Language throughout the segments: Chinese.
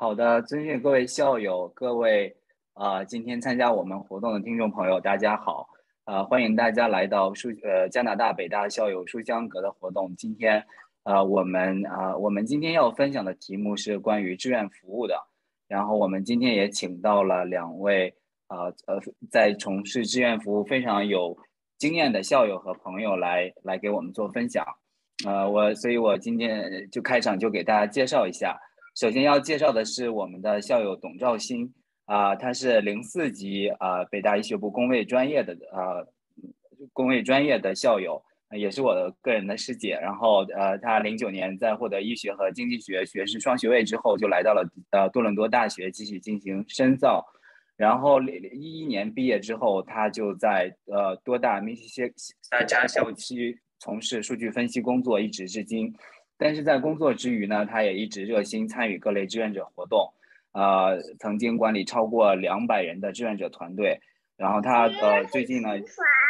好的，尊敬各位校友，各位啊，今天参加我们活动的听众朋友，大家好，啊，欢迎大家来到书呃加拿大北大校友书香阁的活动。今天，呃，我们啊，我们今天要分享的题目是关于志愿服务的。然后我们今天也请到了两位啊呃在从事志愿服务非常有经验的校友和朋友来来给我们做分享。呃，我所以，我今天就开场就给大家介绍一下。首先要介绍的是我们的校友董兆新啊，他是零四级啊北大医学部工位专业的啊工位专业的校友，也是我的个人的师姐。然后呃，他零九年在获得医学和经济学学士双学位之后，就来到了呃多伦多大学继续进行深造。然后一一年毕业之后，他就在呃多大密歇萨加校区。从事数据分析工作一直至今，但是在工作之余呢，他也一直热心参与各类志愿者活动，呃，曾经管理超过两百人的志愿者团队。然后他呃最近呢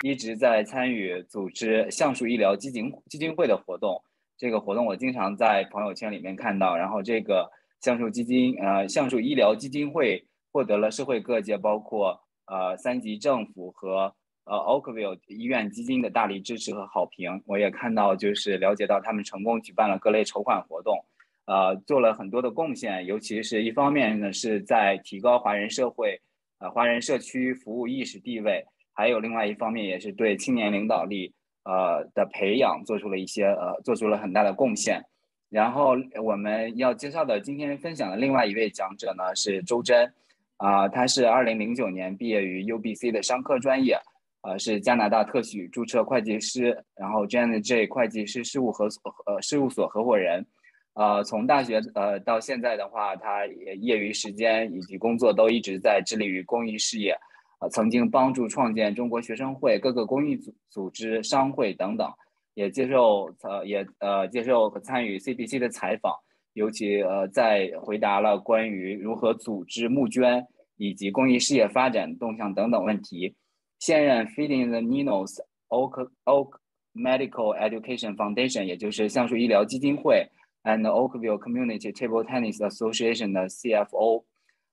一直在参与组织橡树医疗基金基金会的活动。这个活动我经常在朋友圈里面看到。然后这个橡树基金呃橡树医疗基金会获得了社会各界包括呃三级政府和。呃，Oakville 医院基金的大力支持和好评，我也看到，就是了解到他们成功举办了各类筹款活动，呃，做了很多的贡献，尤其是一方面呢，是在提高华人社会，呃，华人社区服务意识地位，还有另外一方面也是对青年领导力，呃的培养做出了一些，呃，做出了很大的贡献。然后我们要介绍的今天分享的另外一位讲者呢是周真，啊，他是二零零九年毕业于 UBC 的商科专业。呃，是加拿大特许注册会计师，然后 Jan J 会计师事务合呃事务所合伙人，呃，从大学呃到现在的话，他也业余时间以及工作都一直在致力于公益事业，呃，曾经帮助创建中国学生会、各个公益组组织、商会等等，也接受呃也呃接受和参与 CBC 的采访，尤其呃在回答了关于如何组织募捐以及公益事业发展动向等等问题。现任 Feeding the Needles Oak Oak Medical Education Foundation，也就是橡树医疗基金会，and Oakville Community Table Tennis Association 的 CFO。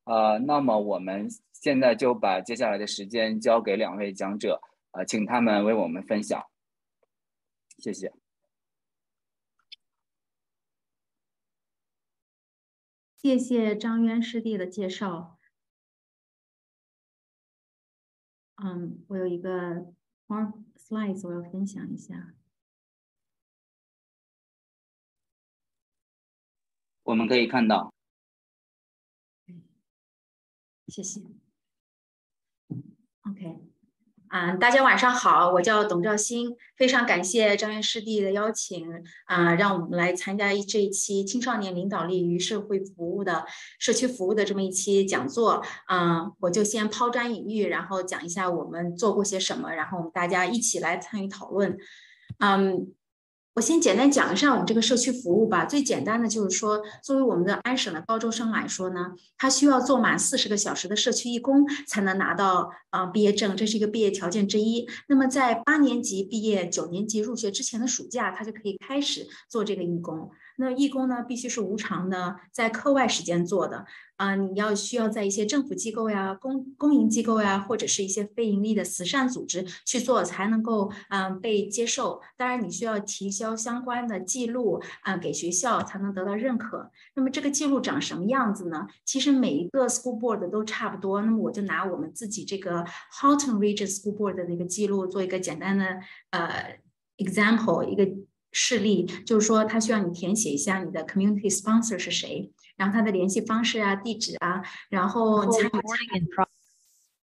呃，那么我们现在就把接下来的时间交给两位讲者，呃，请他们为我们分享。谢谢。谢谢张渊师弟的介绍。 嗯，我有一个 more slides，我要分享一下。我们可以看到。谢谢。OK。嗯，大家晚上好，我叫董兆新，非常感谢张院师弟的邀请，啊，让我们来参加这一期青少年领导力与社会服务的社区服务的这么一期讲座，啊，我就先抛砖引玉，然后讲一下我们做过些什么，然后我们大家一起来参与讨论，嗯。我先简单讲一下我们这个社区服务吧。最简单的就是说，作为我们的安省的高中生来说呢，他需要做满四十个小时的社区义工才能拿到啊毕业证，这是一个毕业条件之一。那么在八年级毕业、九年级入学之前的暑假，他就可以开始做这个义工。那义工呢，必须是无偿的，在课外时间做的。啊，你要需要在一些政府机构呀、公公营机构呀，或者是一些非盈利的慈善组织去做，才能够嗯被接受。当然，你需要提交相关的记录啊，给学校才能得到认可。那么这个记录长什么样子呢？其实每一个 school board 都差不多。那么我就拿我们自己这个 Halton Region School Board 的那个记录做一个简单的呃 example 一个。示例就是说，他需要你填写一下你的 community sponsor 是谁，然后他的联系方式啊、地址啊，然后参与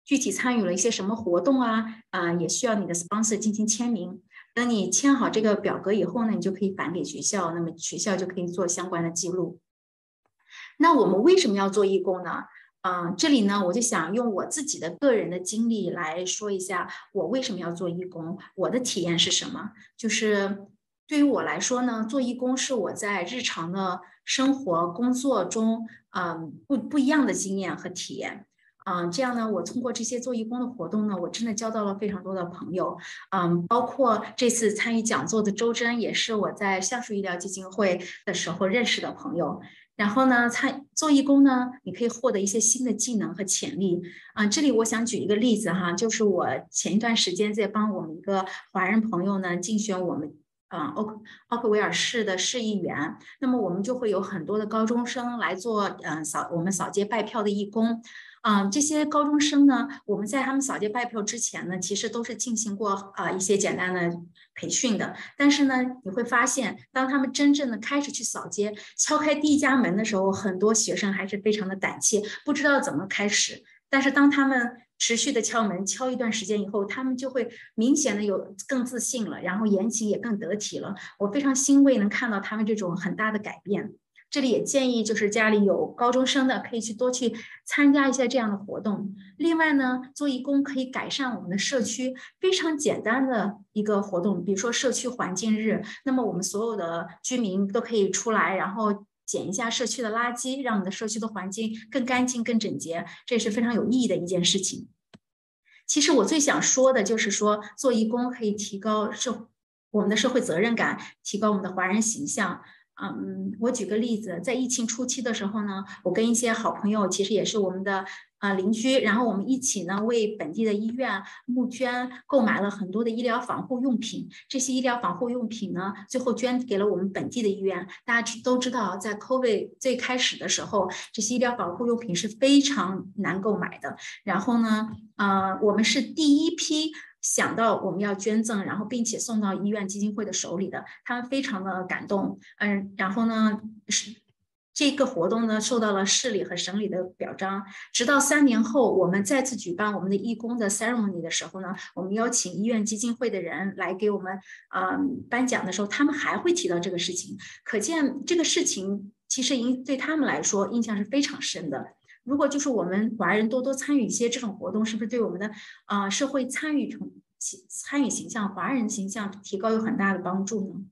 具体参与了一些什么活动啊，啊，也需要你的 sponsor 进行签名。等你签好这个表格以后呢，你就可以返给学校，那么学校就可以做相关的记录。那我们为什么要做义工呢？嗯，这里呢，我就想用我自己的个人的经历来说一下，我为什么要做义工，我的体验是什么，就是。对于我来说呢，做义工是我在日常的生活工作中，嗯，不不一样的经验和体验，嗯，这样呢，我通过这些做义工的活动呢，我真的交到了非常多的朋友，嗯，包括这次参与讲座的周真，也是我在橡树医疗基金会的时候认识的朋友。然后呢，参做义工呢，你可以获得一些新的技能和潜力啊。这里我想举一个例子哈，就是我前一段时间在帮我们一个华人朋友呢竞选我们啊奥奥克维尔市的市议员，那么我们就会有很多的高中生来做嗯扫我们扫街拜票的义工。啊，这些高中生呢，我们在他们扫街拜票之前呢，其实都是进行过啊一些简单的培训的。但是呢，你会发现，当他们真正的开始去扫街，敲开第一家门的时候，很多学生还是非常的胆怯，不知道怎么开始。但是当他们持续的敲门，敲一段时间以后，他们就会明显的有更自信了，然后言行也更得体了。我非常欣慰能看到他们这种很大的改变。这里也建议，就是家里有高中生的，可以去多去参加一些这样的活动。另外呢，做义工可以改善我们的社区，非常简单的一个活动，比如说社区环境日，那么我们所有的居民都可以出来，然后捡一下社区的垃圾，让我们的社区的环境更干净、更整洁，这也是非常有意义的一件事情。其实我最想说的就是说，做义工可以提高社我们的社会责任感，提高我们的华人形象。嗯，我举个例子，在疫情初期的时候呢，我跟一些好朋友，其实也是我们的啊邻居，然后我们一起呢为本地的医院募捐，购买了很多的医疗防护用品。这些医疗防护用品呢，最后捐给了我们本地的医院。大家都知道，在 COVID 最开始的时候，这些医疗防护用品是非常难购买的。然后呢，呃，我们是第一批。想到我们要捐赠，然后并且送到医院基金会的手里的，他们非常的感动，嗯，然后呢是这个活动呢受到了市里和省里的表彰。直到三年后，我们再次举办我们的义工的 ceremony 的时候呢，我们邀请医院基金会的人来给我们啊颁奖的时候，他们还会提到这个事情。可见这个事情其实印对他们来说印象是非常深的。如果就是我们华人多多参与一些这种活动，是不是对我们的啊社会参与成参与形象、华人形象提高有很大的帮助呢？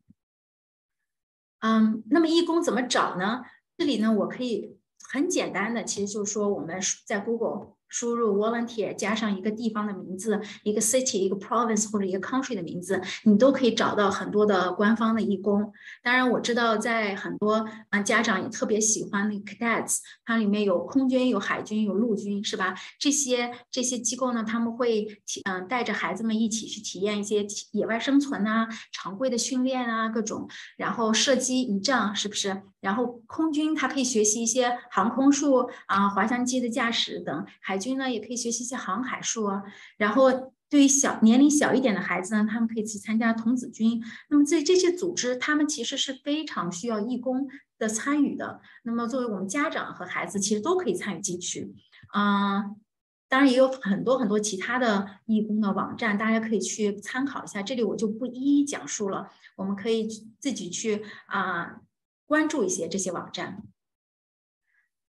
嗯，那么义工怎么找呢？这里呢，我可以很简单的，其实就是说我们在 Google。输入 volunteer 加上一个地方的名字，一个 city，一个 province 或者一个 country 的名字，你都可以找到很多的官方的义工。当然，我知道在很多啊家长也特别喜欢那个 cadets，它里面有空军、有海军、有陆军，是吧？这些这些机构呢，他们会体嗯带着孩子们一起去体验一些野外生存啊、常规的训练啊各种，然后射击仪仗，是不是？然后空军它可以学习一些航空术啊、滑翔机的驾驶等，海军呢也可以学习一些航海术啊。然后对于小年龄小一点的孩子呢，他们可以去参加童子军。那么这这些组织，他们其实是非常需要义工的参与的。那么作为我们家长和孩子，其实都可以参与进去。嗯，当然也有很多很多其他的义工的网站，大家可以去参考一下。这里我就不一一讲述了，我们可以自己去啊。关注一些这些网站。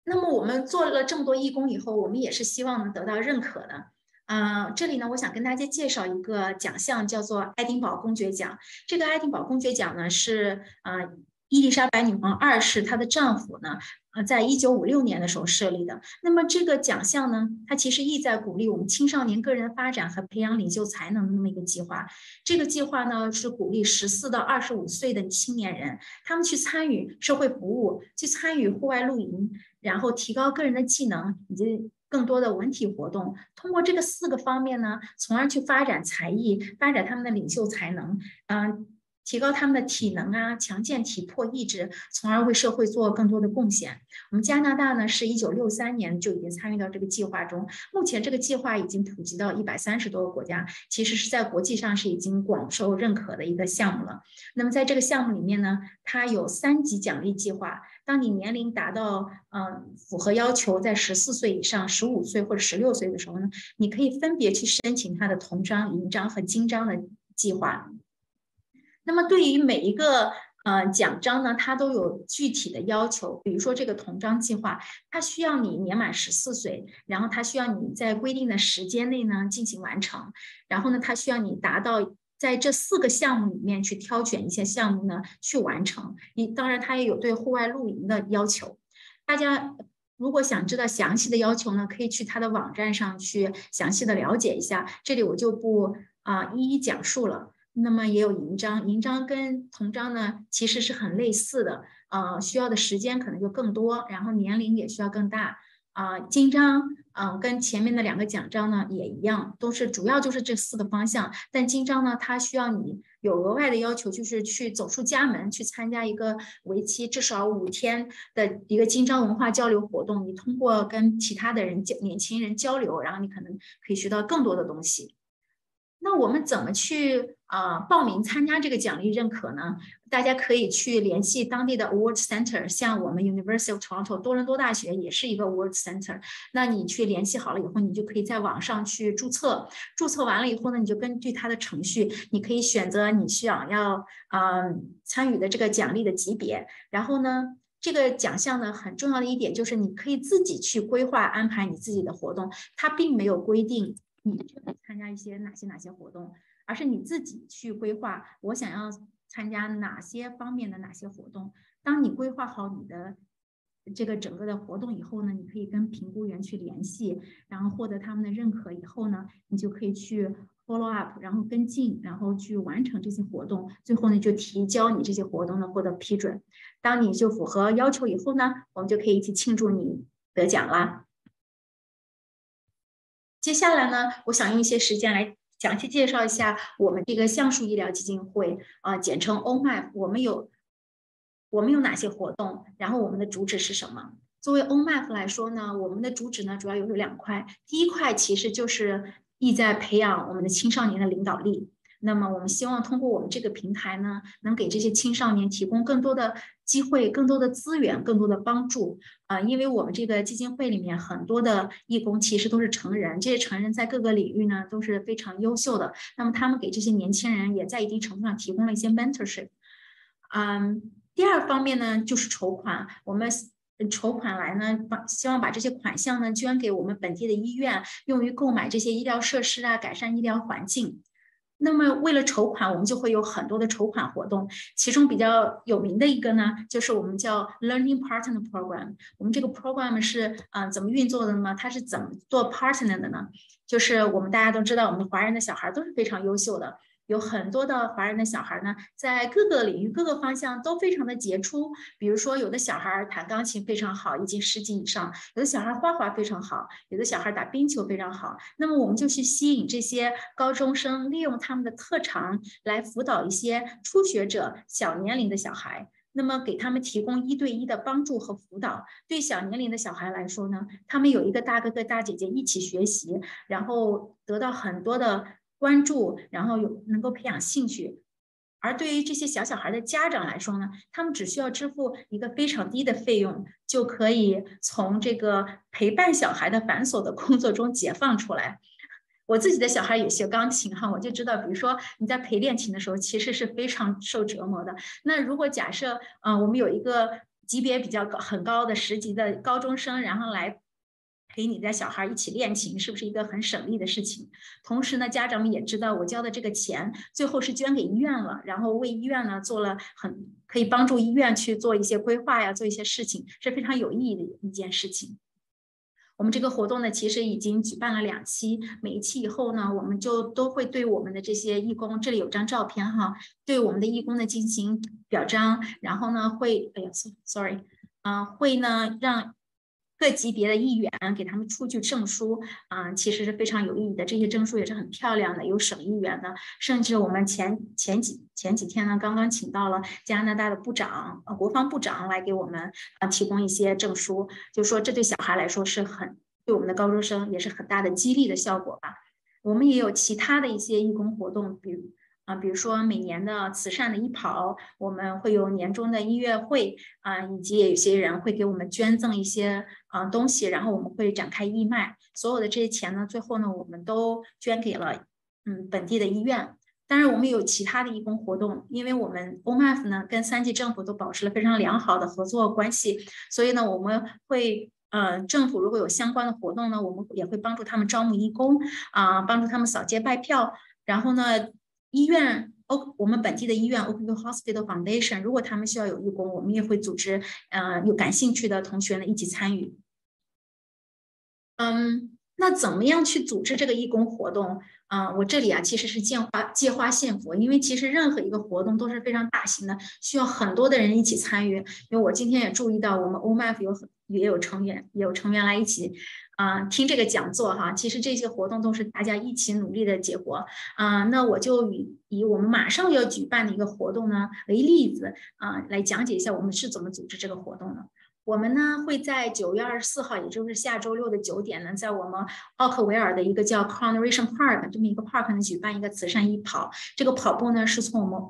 那么我们做了这么多义工以后，我们也是希望能得到认可的。嗯，这里呢，我想跟大家介绍一个奖项，叫做爱丁堡公爵奖。这个爱丁堡公爵奖呢，是啊伊丽莎白女王二世她的丈夫呢。呃，在一九五六年的时候设立的。那么这个奖项呢，它其实意在鼓励我们青少年个人发展和培养领袖才能的那么一个计划。这个计划呢，是鼓励十四到二十五岁的青年人，他们去参与社会服务，去参与户外露营，然后提高个人的技能以及更多的文体活动。通过这个四个方面呢，从而去发展才艺，发展他们的领袖才能。嗯。提高他们的体能啊，强健体魄意志，从而为社会做更多的贡献。我们加拿大呢，是一九六三年就已经参与到这个计划中，目前这个计划已经普及到一百三十多个国家，其实是在国际上是已经广受认可的一个项目了。那么在这个项目里面呢，它有三级奖励计划。当你年龄达到嗯符合要求，在十四岁以上、十五岁或者十六岁的时候呢，你可以分别去申请它的铜章、银章和金章的计划。那么对于每一个呃奖章呢，它都有具体的要求。比如说这个童章计划，它需要你年满十四岁，然后它需要你在规定的时间内呢进行完成，然后呢，它需要你达到在这四个项目里面去挑选一些项目呢去完成。你当然它也有对户外露营的要求。大家如果想知道详细的要求呢，可以去它的网站上去详细的了解一下。这里我就不啊一一讲述了。那么也有银章，银章跟铜章呢其实是很类似的，呃，需要的时间可能就更多，然后年龄也需要更大。啊，金章，嗯，跟前面的两个奖章呢也一样，都是主要就是这四个方向。但金章呢，它需要你有额外的要求，就是去走出家门，去参加一个为期至少五天的一个金章文化交流活动。你通过跟其他的人交年轻人交流，然后你可能可以学到更多的东西。那我们怎么去啊报名参加这个奖励认可呢？大家可以去联系当地的 Award Center，像我们 University of Toronto 多伦多大学也是一个 Award Center。那你去联系好了以后，你就可以在网上去注册。注册完了以后呢，你就根据它的程序，你可以选择你想要嗯参与的这个奖励的级别。然后呢，这个奖项呢很重要的一点就是你可以自己去规划安排你自己的活动，它并没有规定。你去参加一些哪些哪些活动，而是你自己去规划。我想要参加哪些方面的哪些活动？当你规划好你的这个整个的活动以后呢，你可以跟评估员去联系，然后获得他们的认可以后呢，你就可以去 follow up，然后跟进，然后去完成这些活动。最后呢，就提交你这些活动呢获得批准。当你就符合要求以后呢，我们就可以一起庆祝你得奖啦。接下来呢，我想用一些时间来详细介绍一下我们这个橡树医疗基金会啊，简称 OMF。我们有我们有哪些活动？然后我们的主旨是什么？作为 OMF 来说呢，我们的主旨呢主要有有两块。第一块其实就是意在培养我们的青少年的领导力。那么我们希望通过我们这个平台呢，能给这些青少年提供更多的机会、更多的资源、更多的帮助啊！因为我们这个基金会里面很多的义工其实都是成人，这些成人在各个领域呢都是非常优秀的。那么他们给这些年轻人也在一定程度上提供了一些 mentorship。嗯，第二方面呢就是筹款，我们筹款来呢，把希望把这些款项呢捐给我们本地的医院，用于购买这些医疗设施啊，改善医疗环境。那么，为了筹款，我们就会有很多的筹款活动。其中比较有名的一个呢，就是我们叫 Learning Partner Program。我们这个 program 是啊怎么运作的呢？它是怎么做 partner 的呢？就是我们大家都知道，我们华人的小孩都是非常优秀的。有很多的华人的小孩呢，在各个领域、各个方向都非常的杰出。比如说，有的小孩弹钢琴非常好，已经十级以上；有的小孩画画非常好；有的小孩打冰球非常好。那么，我们就去吸引这些高中生，利用他们的特长来辅导一些初学者、小年龄的小孩。那么，给他们提供一对一的帮助和辅导。对小年龄的小孩来说呢，他们有一个大哥哥、大姐姐一起学习，然后得到很多的。关注，然后有能够培养兴趣，而对于这些小小孩的家长来说呢，他们只需要支付一个非常低的费用，就可以从这个陪伴小孩的繁琐的工作中解放出来。我自己的小孩也学钢琴哈，我就知道，比如说你在陪练琴的时候，其实是非常受折磨的。那如果假设，嗯，我们有一个级别比较高、很高的十级的高中生，然后来。陪你的小孩一起练琴，是不是一个很省力的事情？同时呢，家长们也知道我交的这个钱最后是捐给医院了，然后为医院呢做了很可以帮助医院去做一些规划呀，做一些事情是非常有意义的一件事情。我们这个活动呢，其实已经举办了两期，每一期以后呢，我们就都会对我们的这些义工，这里有张照片哈，对我们的义工呢进行表彰，然后呢会，哎呀，sorry，啊，会呢让。各级别的议员给他们出具证书啊，其实是非常有意义的。这些证书也是很漂亮的，有省议员的，甚至我们前前几前几天呢，刚刚请到了加拿大的部长，呃，国防部长来给我们啊提供一些证书，就说这对小孩来说是很对我们的高中生也是很大的激励的效果吧。我们也有其他的一些义工活动，比如。啊，比如说每年的慈善的义跑，我们会有年终的音乐会啊，以及有些人会给我们捐赠一些啊东西，然后我们会展开义卖，所有的这些钱呢，最后呢，我们都捐给了嗯本地的医院。当然，我们有其他的义工活动，因为我们 OMF 呢跟三级政府都保持了非常良好的合作关系，所以呢，我们会呃政府如果有相关的活动呢，我们也会帮助他们招募义工啊，帮助他们扫街拜票，然后呢。医院，O，我们本地的医院 o k v i l l e Hospital Foundation，如果他们需要有义工，我们也会组织，呃，有感兴趣的同学呢一起参与。嗯，那怎么样去组织这个义工活动？啊，我这里啊其实是借花借花献佛，因为其实任何一个活动都是非常大型的，需要很多的人一起参与。因为我今天也注意到，我们 OMF 有很也有成员，也有成员来一起啊听这个讲座哈。其实这些活动都是大家一起努力的结果啊。那我就以以我们马上要举办的一个活动呢为例子啊，来讲解一下我们是怎么组织这个活动的。我们呢会在九月二十四号，也就是下周六的九点呢，在我们奥克维尔的一个叫 Coronation Park 这么一个 park 呢举办一个慈善义跑。这个跑步呢是从我们。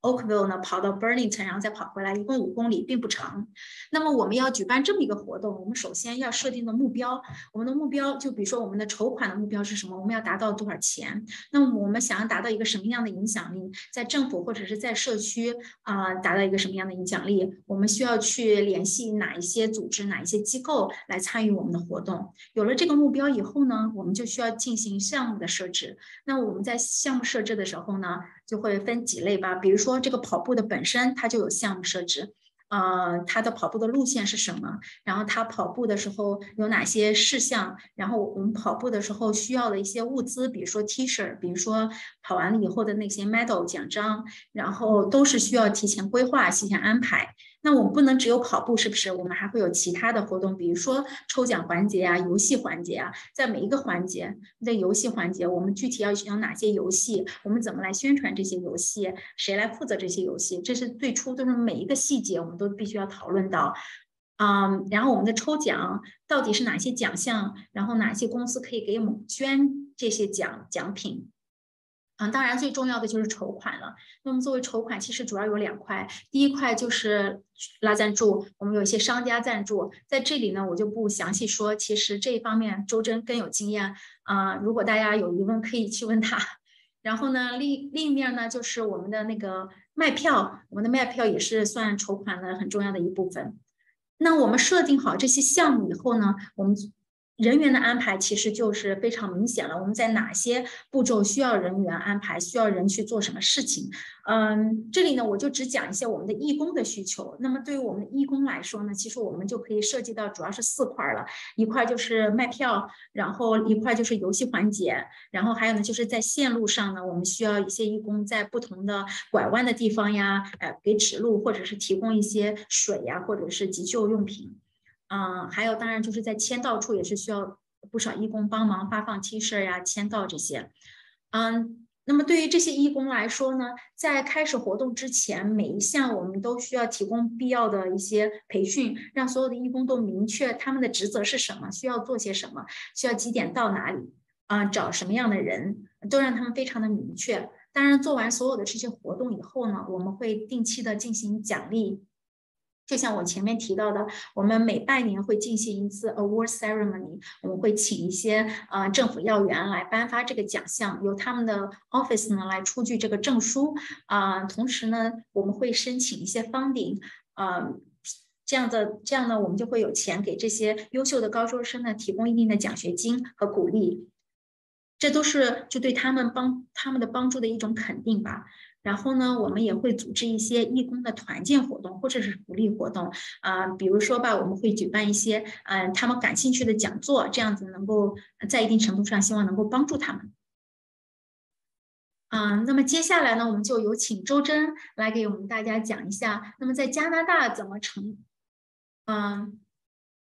Oakville 呢，跑到 Burlington，然后再跑回来，一共五公里，并不长。那么我们要举办这么一个活动，我们首先要设定的目标，我们的目标就比如说我们的筹款的目标是什么？我们要达到多少钱？那么我们想要达到一个什么样的影响力，在政府或者是在社区啊，达到一个什么样的影响力？我们需要去联系哪一些组织、哪一些机构来参与我们的活动？有了这个目标以后呢，我们就需要进行项目的设置。那我们在项目设置的时候呢？就会分几类吧，比如说这个跑步的本身，它就有项目设置，呃，它的跑步的路线是什么？然后它跑步的时候有哪些事项？然后我们跑步的时候需要的一些物资，比如说 T 恤，比如说跑完了以后的那些 medal 奖章，然后都是需要提前规划、提前安排。那我们不能只有跑步，是不是？我们还会有其他的活动，比如说抽奖环节啊、游戏环节啊。在每一个环节，在游戏环节，我们具体要选哪些游戏？我们怎么来宣传这些游戏？谁来负责这些游戏？这是最初都是每一个细节，我们都必须要讨论到。嗯，然后我们的抽奖到底是哪些奖项？然后哪些公司可以给我们捐这些奖奖品？嗯，当然最重要的就是筹款了。那么作为筹款，其实主要有两块。第一块就是拉赞助，我们有一些商家赞助，在这里呢我就不详细说。其实这一方面周真更有经验啊。如果大家有疑问，可以去问他。然后呢，另另一面呢就是我们的那个卖票，我们的卖票也是算筹款的很重要的一部分。那我们设定好这些项目以后呢，我们。人员的安排其实就是非常明显了。我们在哪些步骤需要人员安排，需要人去做什么事情？嗯，这里呢，我就只讲一些我们的义工的需求。那么对于我们的义工来说呢，其实我们就可以涉及到主要是四块了。一块就是卖票，然后一块就是游戏环节，然后还有呢，就是在线路上呢，我们需要一些义工在不同的拐弯的地方呀，呃，给指路，或者是提供一些水呀，或者是急救用品。嗯，还有当然就是在签到处也是需要不少义工帮忙发放 T 恤呀、签到这些。嗯，那么对于这些义工来说呢，在开始活动之前，每一项我们都需要提供必要的一些培训，让所有的义工都明确他们的职责是什么，需要做些什么，需要几点到哪里，啊，找什么样的人，都让他们非常的明确。当然，做完所有的这些活动以后呢，我们会定期的进行奖励。就像我前面提到的，我们每半年会进行一次 award ceremony，我们会请一些呃政府要员来颁发这个奖项，由他们的 office 呢来出具这个证书啊。同时呢，我们会申请一些 funding，啊，这样的这样呢，我们就会有钱给这些优秀的高中生呢提供一定的奖学金和鼓励，这都是就对他们帮他们的帮助的一种肯定吧。然后呢，我们也会组织一些义工的团建活动或者是福利活动啊，比如说吧，我们会举办一些嗯他们感兴趣的讲座，这样子能够在一定程度上希望能够帮助他们。嗯，那么接下来呢，我们就有请周真来给我们大家讲一下，那么在加拿大怎么成，嗯，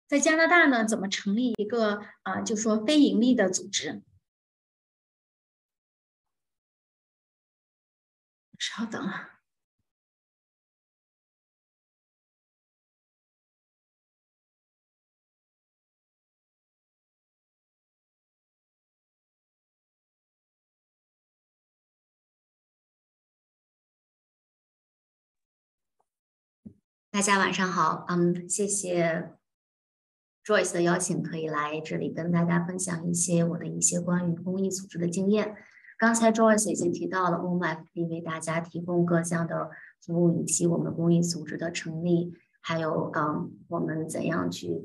在加拿大呢怎么成立一个啊，就说非盈利的组织。稍等啊！大家晚上好，嗯，谢谢 Joyce 的邀请，可以来这里跟大家分享一些我的一些关于公益组织的经验。刚才 Joyce 已经提到了 OMFP 为大家提供各项的服务，以及我们公益组织的成立，还有嗯，我们怎样去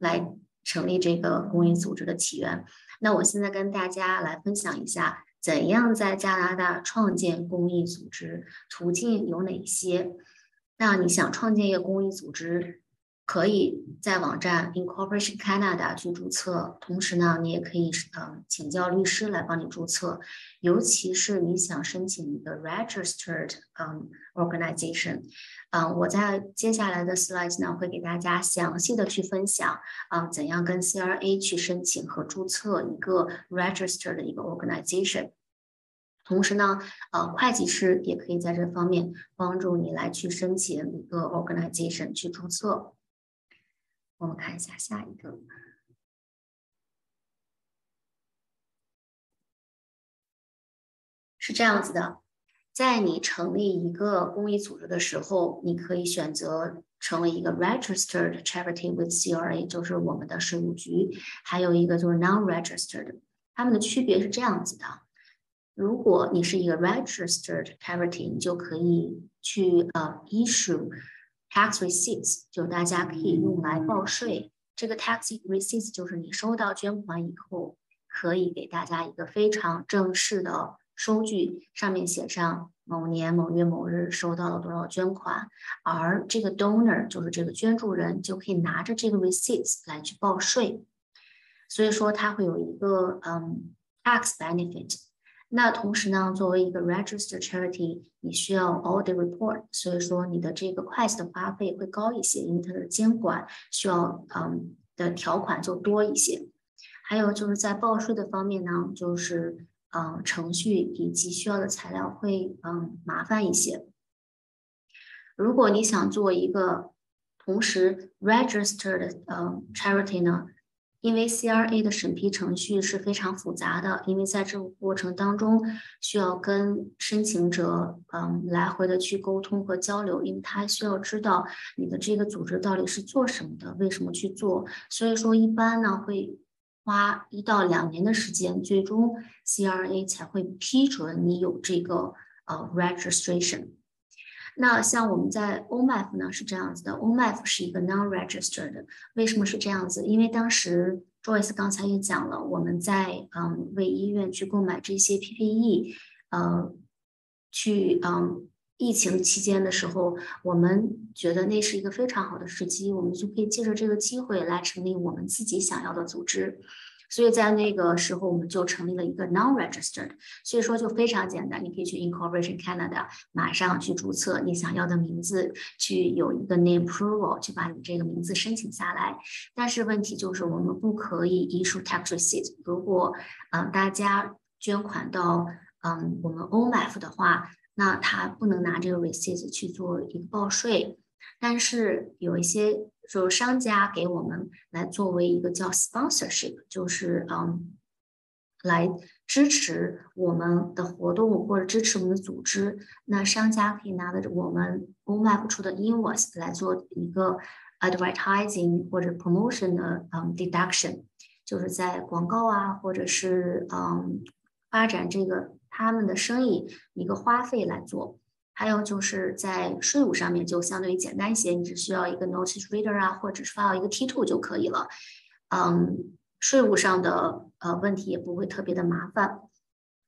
来成立这个公益组织的起源。那我现在跟大家来分享一下，怎样在加拿大创建公益组织，途径有哪些？那你想创建一个公益组织？可以在网站 Incorporation Canada 去注册，同时呢，你也可以呃请教律师来帮你注册，尤其是你想申请一个 registered 嗯 organization，嗯，我在接下来的 slides 呢会给大家详细的去分享啊怎样跟 CRA 去申请和注册一个 registered 的一个 organization。同时呢，呃，会计师也可以在这方面帮助你来去申请一个 organization 去注册。我们看一下下一个，是这样子的，在你成立一个公益组织的时候，你可以选择成为一个 registered charity with CRA，就是我们的税务局，还有一个就是 non-registered，它们的区别是这样子的。如果你是一个 registered charity，你就可以去呃 issue tax receipts，就大家可以用来报税。这个 tax receipts 就是你收到捐款以后，可以给大家一个非常正式的收据，上面写上某年某月某日收到了多少捐款，而这个 donor 就是这个捐助人就可以拿着这个 receipts 来去报税。所以说它会有一个嗯 tax benefit。那同时呢，作为一个 registered charity，你需要 audit report，所以说你的这个会计的花费会高一些，因为它的监管需要嗯的条款就多一些。还有就是在报税的方面呢，就是嗯程序以及需要的材料会嗯麻烦一些。如果你想做一个同时 registered 嗯 charity 呢？因为 CRA 的审批程序是非常复杂的，因为在这个过程当中需要跟申请者嗯来回的去沟通和交流，因为他需要知道你的这个组织到底是做什么的，为什么去做，所以说一般呢会花一到两年的时间，最终 CRA 才会批准你有这个呃 registration。那像我们在 OMF 呢是这样子的，OMF 是一个 non-registered，为什么是这样子？因为当时 Joyce 刚才也讲了，我们在嗯为医院去购买这些 PPE，呃，去嗯疫情期间的时候，我们觉得那是一个非常好的时机，我们就可以借着这个机会来成立我们自己想要的组织。所以在那个时候，我们就成立了一个 non-registered，所以说就非常简单，你可以去 Incorporation Canada，马上去注册你想要的名字，去有一个 name approval，去把你这个名字申请下来。但是问题就是我们不可以 issue tax receipt。如果嗯大家捐款到嗯我们 OMF 的话，那他不能拿这个 receipt 去做一个报税。但是有一些。就是商家给我们来作为一个叫 sponsorship，就是嗯，来支持我们的活动或者支持我们的组织。那商家可以拿着我们 OMAP 出的 invoice 来做一个 advertising 或者 promotion 的嗯 deduction，就是在广告啊或者是嗯发展这个他们的生意一个花费来做。还有就是在税务上面就相对于简单一些，你只需要一个 notice reader 啊，或者是发到一个 T Two 就可以了。嗯，税务上的呃问题也不会特别的麻烦。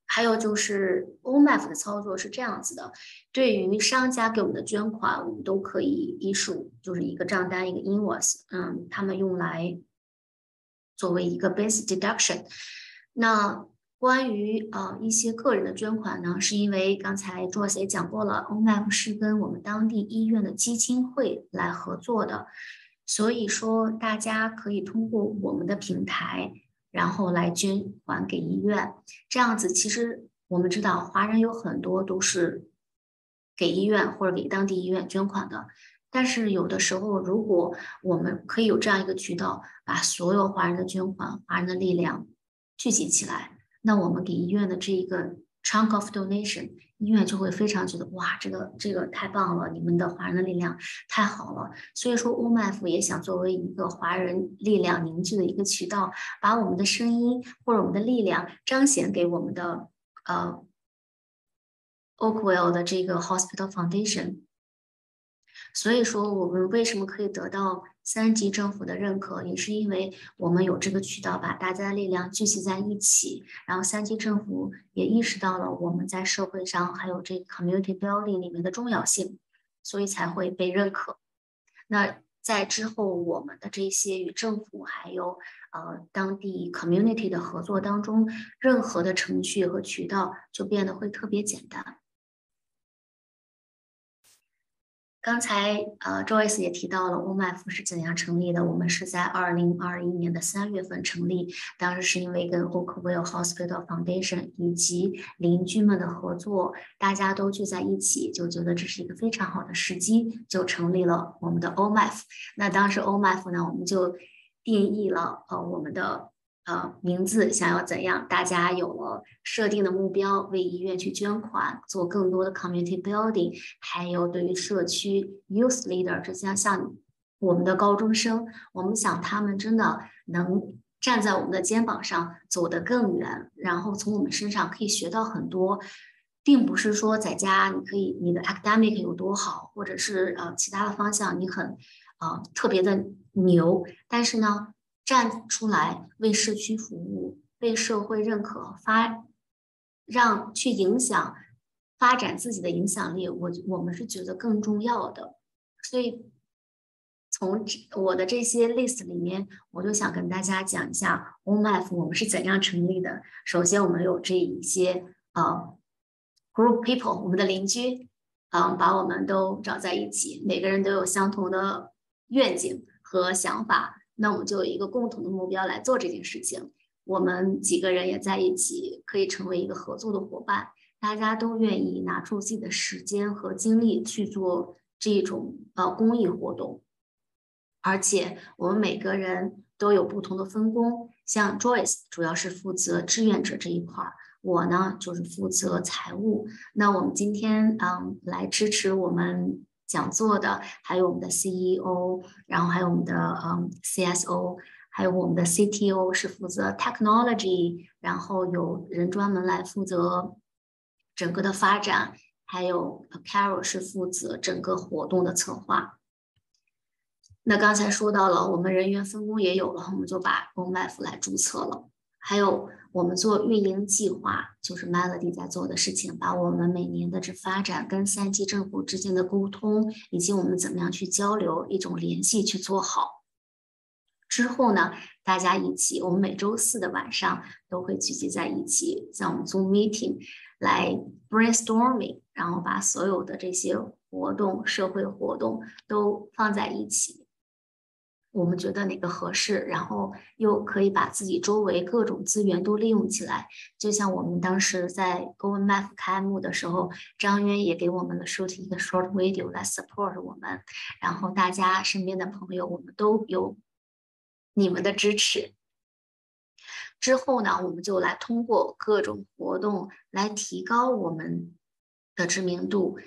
还有就是 OMF 的操作是这样子的，对于商家给我们的捐款，我们都可以抵税就是一个账单一个 invoice，嗯，他们用来作为一个 base deduction。那关于呃一些个人的捐款呢，是因为刚才 Joyce 也讲过了，OMF 是跟我们当地医院的基金会来合作的，所以说大家可以通过我们的平台，然后来捐款给医院。这样子，其实我们知道华人有很多都是给医院或者给当地医院捐款的，但是有的时候，如果我们可以有这样一个渠道，把所有华人的捐款、华人的力量聚集起来。那我们给医院的这一个 chunk of donation，医院就会非常觉得哇，这个这个太棒了，你们的华人的力量太好了。所以说，OMF 也想作为一个华人力量凝聚的一个渠道，把我们的声音或者我们的力量彰显给我们的呃 Oakwell 的这个 Hospital Foundation。所以说，我们为什么可以得到三级政府的认可，也是因为我们有这个渠道，把大家的力量聚集在一起，然后三级政府也意识到了我们在社会上还有这 community building 里面的重要性，所以才会被认可。那在之后我们的这些与政府还有呃当地 community 的合作当中，任何的程序和渠道就变得会特别简单。刚才呃，Joyce 也提到了 OMF 是怎样成立的。我们是在二零二一年的三月份成立，当时是因为跟 Oakville Hospital Foundation 以及邻居们的合作，大家都聚在一起，就觉得这是一个非常好的时机，就成立了我们的 OMF。那当时 OMF 呢，我们就定义了呃我们的。呃，名字想要怎样？大家有了设定的目标，为医院去捐款，做更多的 community building，还有对于社区 youth leader，这些像我们的高中生，我们想他们真的能站在我们的肩膀上走得更远，然后从我们身上可以学到很多，并不是说在家你可以你的 academic 有多好，或者是呃其他的方向你很呃特别的牛，但是呢。站出来为社区服务，被社会认可，发让去影响发展自己的影响力，我我们是觉得更重要的。所以从我的这些 list 里面，我就想跟大家讲一下 OMF 我们是怎样成立的。首先，我们有这一些呃 group people，我们的邻居，嗯，把我们都找在一起，每个人都有相同的愿景和想法。那我们就有一个共同的目标来做这件事情。我们几个人也在一起，可以成为一个合作的伙伴。大家都愿意拿出自己的时间和精力去做这种呃公益活动，而且我们每个人都有不同的分工。像 Joyce 主要是负责志愿者这一块儿，我呢就是负责财务。那我们今天嗯来支持我们。讲座的还有我们的 CEO，然后还有我们的嗯 CSO，还有我们的 CTO 是负责 technology，然后有人专门来负责整个的发展，还有 Carol 是负责整个活动的策划。那刚才说到了，我们人员分工也有了，我们就把 OMF 来注册了，还有。我们做运营计划，就是 Melody 在做的事情，把我们每年的这发展跟三级政府之间的沟通，以及我们怎么样去交流一种联系去做好。之后呢，大家一起，我们每周四的晚上都会聚集在一起，在我们做 meeting 来 brainstorming，然后把所有的这些活动、社会活动都放在一起。我们觉得哪个合适，然后又可以把自己周围各种资源都利用起来。就像我们当时在 go map 开幕的时候，张渊也给我们的 shoot 一个 short video 来 support 我们。然后大家身边的朋友，我们都有你们的支持。之后呢，我们就来通过各种活动来提高我们的知名度。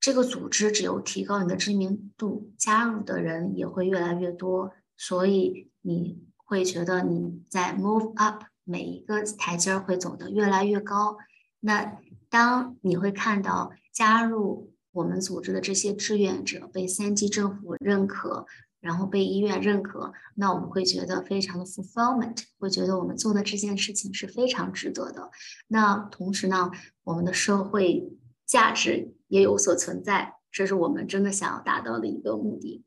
这个组织只有提高你的知名度，加入的人也会越来越多，所以你会觉得你在 move up，每一个台阶会走得越来越高。那当你会看到加入我们组织的这些志愿者被三级政府认可，然后被医院认可，那我们会觉得非常的 fulfillment，会觉得我们做的这件事情是非常值得的。那同时呢，我们的社会价值。也有所存在，这是我们真的想要达到的一个目的。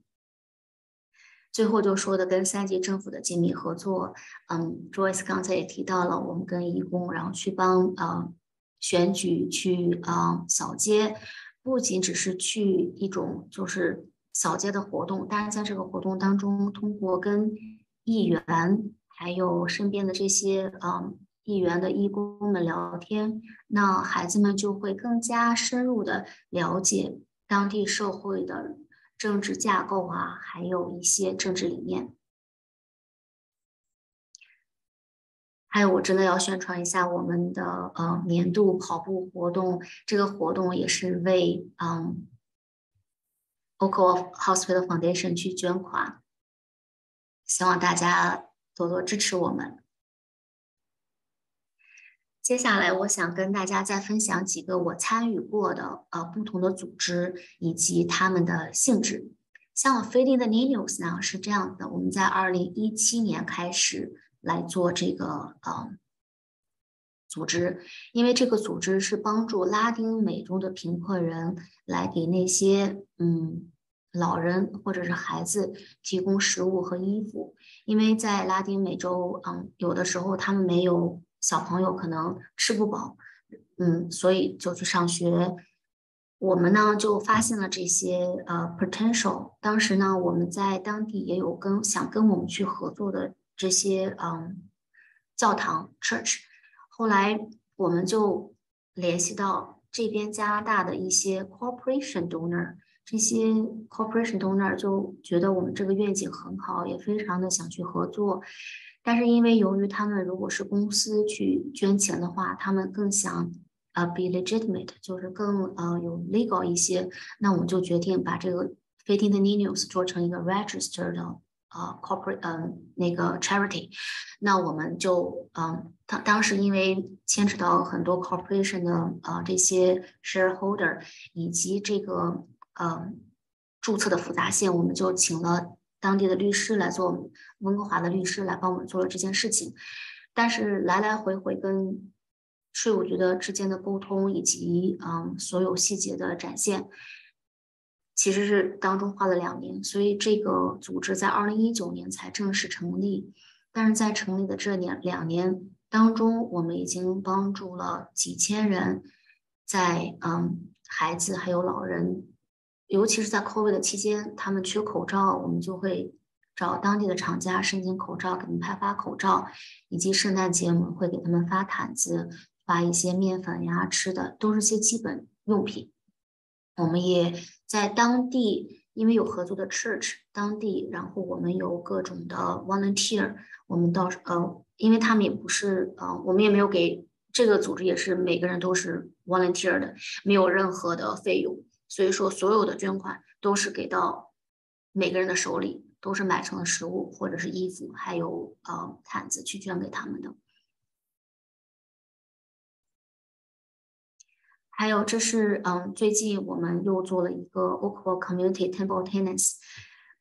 最后就说的跟三级政府的紧密合作，嗯，Joyce 刚才也提到了，我们跟义工，然后去帮呃选举去啊扫街，不仅只是去一种就是扫街的活动，但是在这个活动当中，通过跟议员还有身边的这些嗯。议员的义工们聊天，那孩子们就会更加深入的了解当地社会的政治架构啊，还有一些政治理念。还有，我真的要宣传一下我们的呃年度跑步活动，这个活动也是为嗯 o c a l Hospital Foundation 去捐款，希望大家多多支持我们。接下来，我想跟大家再分享几个我参与过的呃不同的组织以及他们的性质。像 Feeding the Needles 呢是这样的，我们在二零一七年开始来做这个呃组织，因为这个组织是帮助拉丁美洲的贫困人来给那些嗯老人或者是孩子提供食物和衣服，因为在拉丁美洲，嗯，有的时候他们没有小朋友可能吃不饱，嗯，所以就去上学。我们呢就发现了这些呃 potential，当时呢我们在当地也有跟想跟我们去合作的这些嗯教堂 church，后来我们就联系到这边加拿大的一些 corporation donor。这些 corporation donor 就觉得我们这个愿景很好，也非常的想去合作，但是因为由于他们如果是公司去捐钱的话，他们更想呃 be legitimate，就是更呃有 legal 一些，那我们就决定把这个 feeding the news 做成一个 registered 的呃 corporate 嗯那个 charity，那我们就嗯当当时因为牵扯到很多 corporation 的呃这些 shareholder 以及这个。呃，注册的复杂性，我们就请了当地的律师来做，温哥华的律师来帮我们做了这件事情。但是来来回回跟税务局的之间的沟通，以及嗯所有细节的展现，其实是当中花了两年。所以这个组织在二零一九年才正式成立。但是在成立的这年两年当中，我们已经帮助了几千人，在嗯孩子还有老人。尤其是在 COVID 的期间，他们缺口罩，我们就会找当地的厂家申请口罩，给他们派发口罩，以及圣诞节我们会给他们发毯子，发一些面粉呀、吃的，都是些基本用品。我们也在当地，因为有合作的 church，当地，然后我们有各种的 volunteer，我们到呃，因为他们也不是呃，我们也没有给这个组织，也是每个人都是 volunteer 的，没有任何的费用。所以说，所有的捐款都是给到每个人的手里，都是买成了食物或者是衣服，还有呃毯子去捐给他们的。还有，这是嗯，最近我们又做了一个 o k w a Community Table Tennis。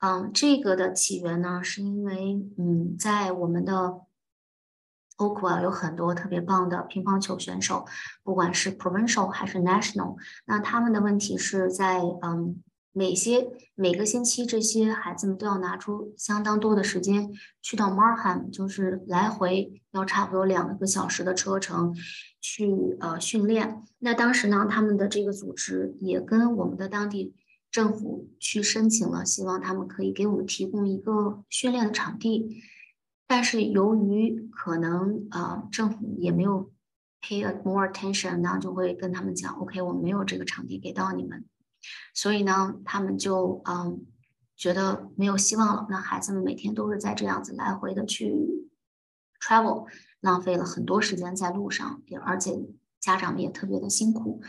嗯，这个的起源呢，是因为嗯，在我们的。包括有很多特别棒的乒乓球选手，不管是 provincial 还是 national，那他们的问题是在嗯，每些每个星期这些孩子们都要拿出相当多的时间去到 Marham，就是来回要差不多两个小时的车程去呃训练。那当时呢，他们的这个组织也跟我们的当地政府去申请了，希望他们可以给我们提供一个训练的场地。但是由于可能呃政府也没有 pay more attention，那就会跟他们讲，OK，我没有这个场地给到你们，所以呢，他们就嗯觉得没有希望了。那孩子们每天都是在这样子来回的去 travel，浪费了很多时间在路上，也而且家长们也特别的辛苦。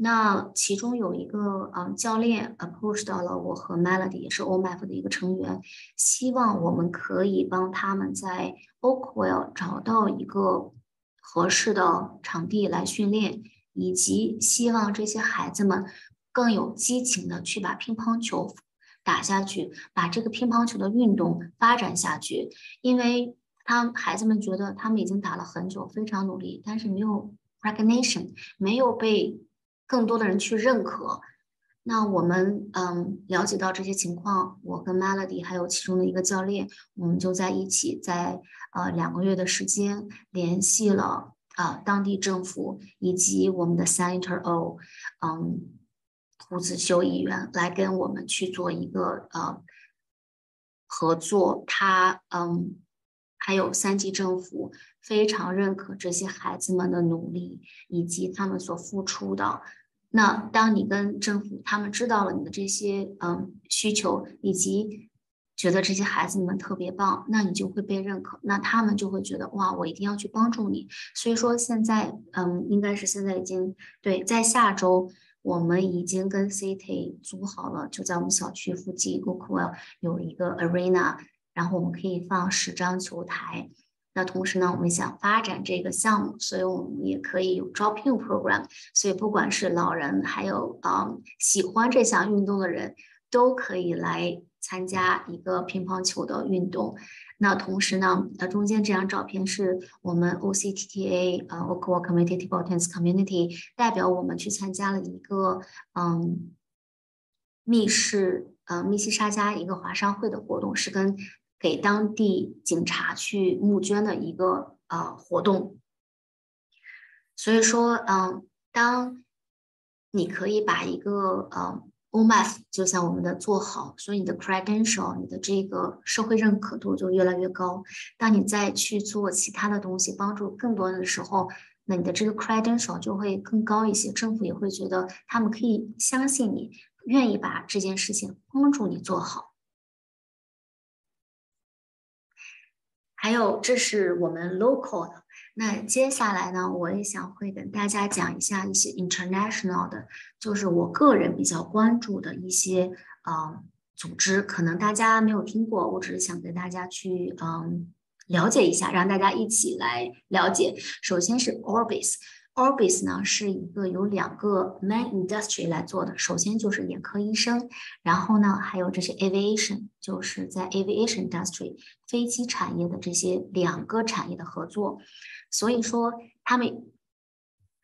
那其中有一个嗯教练 approach 到了我和 Melody，也是 OMF 的一个成员，希望我们可以帮他们在 Oakville 找到一个合适的场地来训练，以及希望这些孩子们更有激情的去把乒乓球打下去，把这个乒乓球的运动发展下去，因为他孩子们觉得他们已经打了很久，非常努力，但是没有 recognition，没有被。更多的人去认可，那我们嗯了解到这些情况，我跟 Melody 还有其中的一个教练，我们就在一起，在呃两个月的时间联系了啊当地政府以及我们的 Senator O，嗯胡子修议员来跟我们去做一个呃合作，他嗯还有三级政府非常认可这些孩子们的努力以及他们所付出的。那当你跟政府他们知道了你的这些嗯需求，以及觉得这些孩子们特别棒，那你就会被认可，那他们就会觉得哇，我一定要去帮助你。所以说现在嗯，应该是现在已经对，在下周我们已经跟 City 租好了，就在我们小区附近 g o o l 有一个 Arena，然后我们可以放十张球台。那同时呢，我们想发展这个项目，所以我们也可以有招聘 program。所以不管是老人，还有嗯喜欢这项运动的人，都可以来参加一个乒乓球的运动。那同时呢，呃，中间这张照片是我们 OCTTA 呃 o c o a Community Table Tennis Community 代表我们去参加了一个嗯密室呃密西沙加一个华商会的活动，是跟给当地警察去募捐的一个呃活动。所以说，嗯，当你可以把一个呃。OMF 就像我们的做好，所以你的 credential，你的这个社会认可度就越来越高。当你再去做其他的东西，帮助更多人的时候，那你的这个 credential 就会更高一些。政府也会觉得他们可以相信你，愿意把这件事情帮助你做好。还有，这是我们 local 的。那接下来呢，我也想会跟大家讲一下一些 international 的，就是我个人比较关注的一些嗯组织，可能大家没有听过，我只是想跟大家去嗯了解一下，让大家一起来了解。首先是 Orbis。Orbis 呢是一个有两个 main industry 来做的，首先就是眼科医生，然后呢还有这些 aviation，就是在 aviation industry 飞机产业的这些两个产业的合作，所以说他们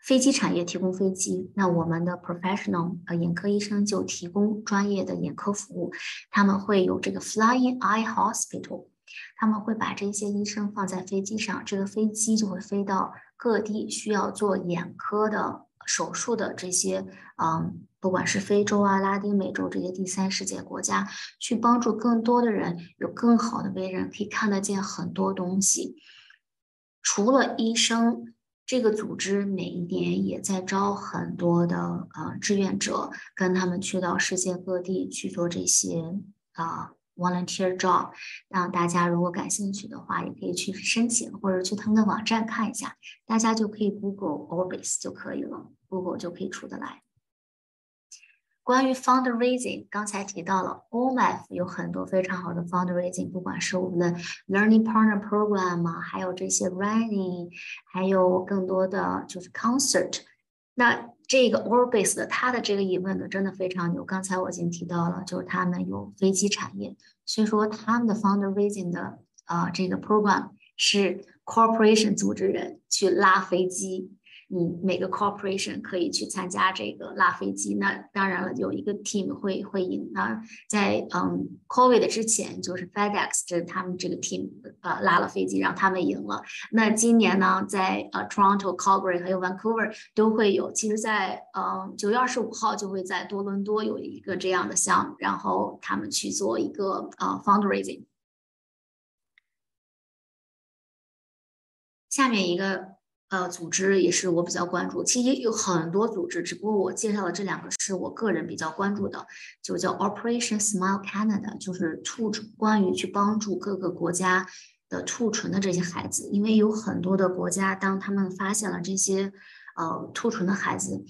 飞机产业提供飞机，那我们的 professional 呃眼科医生就提供专业的眼科服务，他们会有这个 flying eye hospital，他们会把这些医生放在飞机上，这个飞机就会飞到。各地需要做眼科的手术的这些，嗯，不管是非洲啊、拉丁美洲这些第三世界国家，去帮助更多的人有更好的为人，可以看得见很多东西。除了医生，这个组织每一年也在招很多的呃志愿者，跟他们去到世界各地去做这些啊。Volunteer job，让大家如果感兴趣的话，也可以去申请，或者去他们的网站看一下。大家就可以 Google Orbis 就可以了，Google 就可以出得来。关于 fundraising，刚才提到了 OMF 有很多非常好的 fundraising，不管是我们的 Learning Partner Program 啊，还有这些 Running，还有更多的就是 Concert。那这个 Orbis 的它的这个疑问呢，真的非常牛。刚才我已经提到了，就是他们有飞机产业，所以说他们的 Founder Vision 的啊这个 program 是 corporation 组织人去拉飞机。你每个 corporation 可以去参加这个拉飞机，那当然了，有一个 team 会会赢。那在嗯 COVID 之前，就是 FedEx 这他们这个 team 呃拉了飞机，让他们赢了。那今年呢，在呃 Toronto、Calgary 还有 Vancouver 都会有。其实，在嗯九月二十五号就会在多伦多有一个这样的项目，然后他们去做一个呃 fundraising。下面一个。呃，组织也是我比较关注，其实也有很多组织，只不过我介绍的这两个是我个人比较关注的，就叫 Operation Smile Canada，就是兔，关于去帮助各个国家的兔唇的这些孩子，因为有很多的国家，当他们发现了这些呃兔唇的孩子，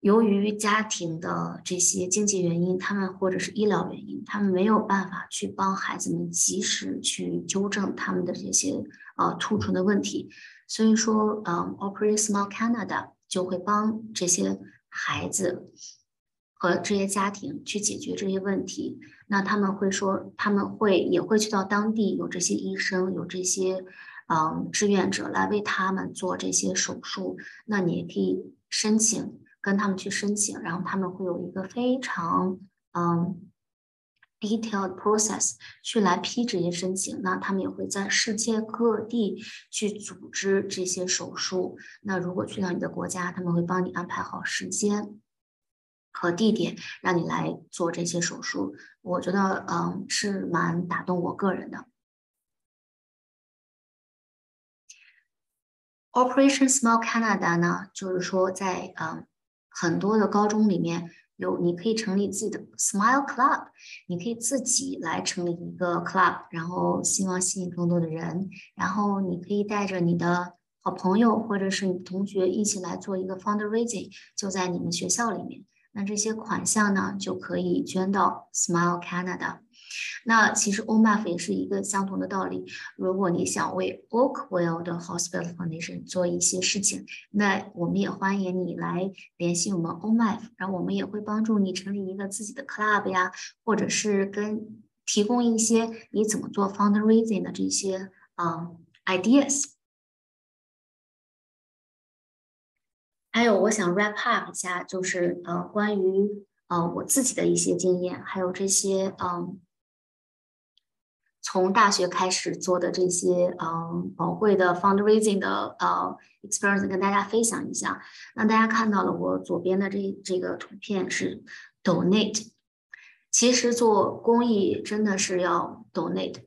由于家庭的这些经济原因，他们或者是医疗原因，他们没有办法去帮孩子们及时去纠正他们的这些呃兔唇的问题。所以说，嗯，operate Small Canada 就会帮这些孩子和这些家庭去解决这些问题。那他们会说，他们会也会去到当地，有这些医生，有这些嗯志愿者来为他们做这些手术。那你也可以申请，跟他们去申请，然后他们会有一个非常嗯。Detailed process 去来批这些申请，那他们也会在世界各地去组织这些手术。那如果去到你的国家，他们会帮你安排好时间和地点，让你来做这些手术。我觉得，嗯，是蛮打动我个人的。Operation Small Canada 呢，就是说在嗯很多的高中里面。有，你可以成立自己的 Smile Club，你可以自己来成立一个 club，然后希望吸引更多的人，然后你可以带着你的好朋友或者是你同学一起来做一个 fundraising，就在你们学校里面，那这些款项呢就可以捐到 Smile Canada。那其实 OMAF 也是一个相同的道理。如果你想为 Oakville 的 Hospital Foundation 做一些事情，那我们也欢迎你来联系我们 OMAF，然后我们也会帮助你成立一个自己的 club 呀，或者是跟提供一些你怎么做 fundraising 的这些嗯 ideas。还有，我想 wrap up 一下，就是呃关于呃我自己的一些经验，还有这些嗯。从大学开始做的这些嗯宝贵的 fundraising 的呃 experience 跟大家分享一下。那大家看到了我左边的这这个图片是 donate。其实做公益真的是要 donate，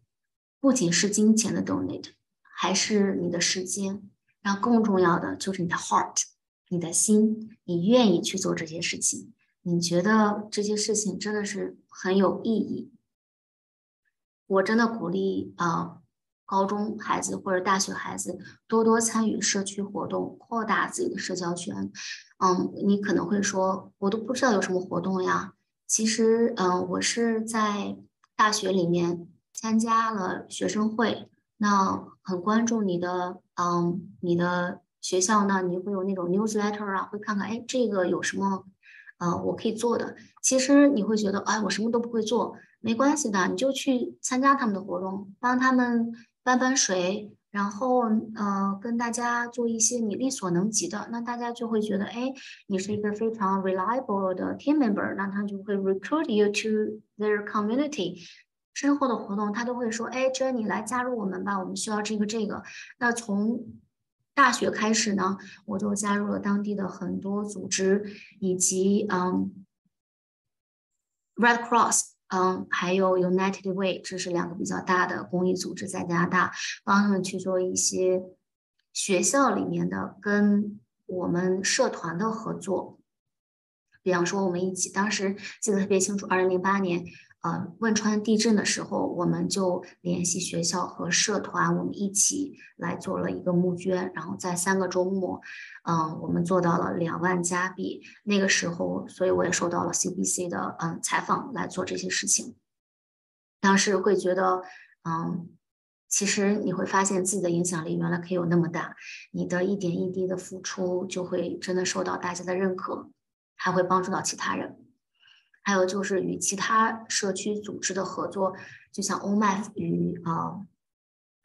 不仅是金钱的 donate，还是你的时间。然后更重要的就是你的 heart，你的心，你愿意去做这些事情，你觉得这些事情真的是很有意义。我真的鼓励啊，高中孩子或者大学孩子多多参与社区活动，扩大自己的社交圈。嗯，你可能会说，我都不知道有什么活动呀。其实，嗯，我是在大学里面参加了学生会，那很关注你的，嗯，你的学校呢，你会有那种 newsletter 啊，会看看，哎，这个有什么，呃，我可以做的。其实你会觉得，哎，我什么都不会做。没关系的，你就去参加他们的活动，帮他们搬搬水，然后呃跟大家做一些你力所能及的，那大家就会觉得，哎，你是一个非常 reliable 的 team member，那他就会 recruit you to their community。之后的活动他都会说，哎，Jenny 来加入我们吧，我们需要这个这个。那从大学开始呢，我就加入了当地的很多组织，以及嗯 Red Cross。嗯，还有 United Way，这是两个比较大的公益组织，在加拿大帮他们去做一些学校里面的跟我们社团的合作。比方说，我们一起当时记得特别清楚，二零零八年。呃，汶川地震的时候，我们就联系学校和社团，我们一起来做了一个募捐，然后在三个周末，嗯，我们做到了两万加币。那个时候，所以我也受到了 CBC 的嗯采访来做这些事情。当时会觉得，嗯，其实你会发现自己的影响力原来可以有那么大，你的一点一滴的付出就会真的受到大家的认可，还会帮助到其他人。还有就是与其他社区组织的合作，就像欧麦与啊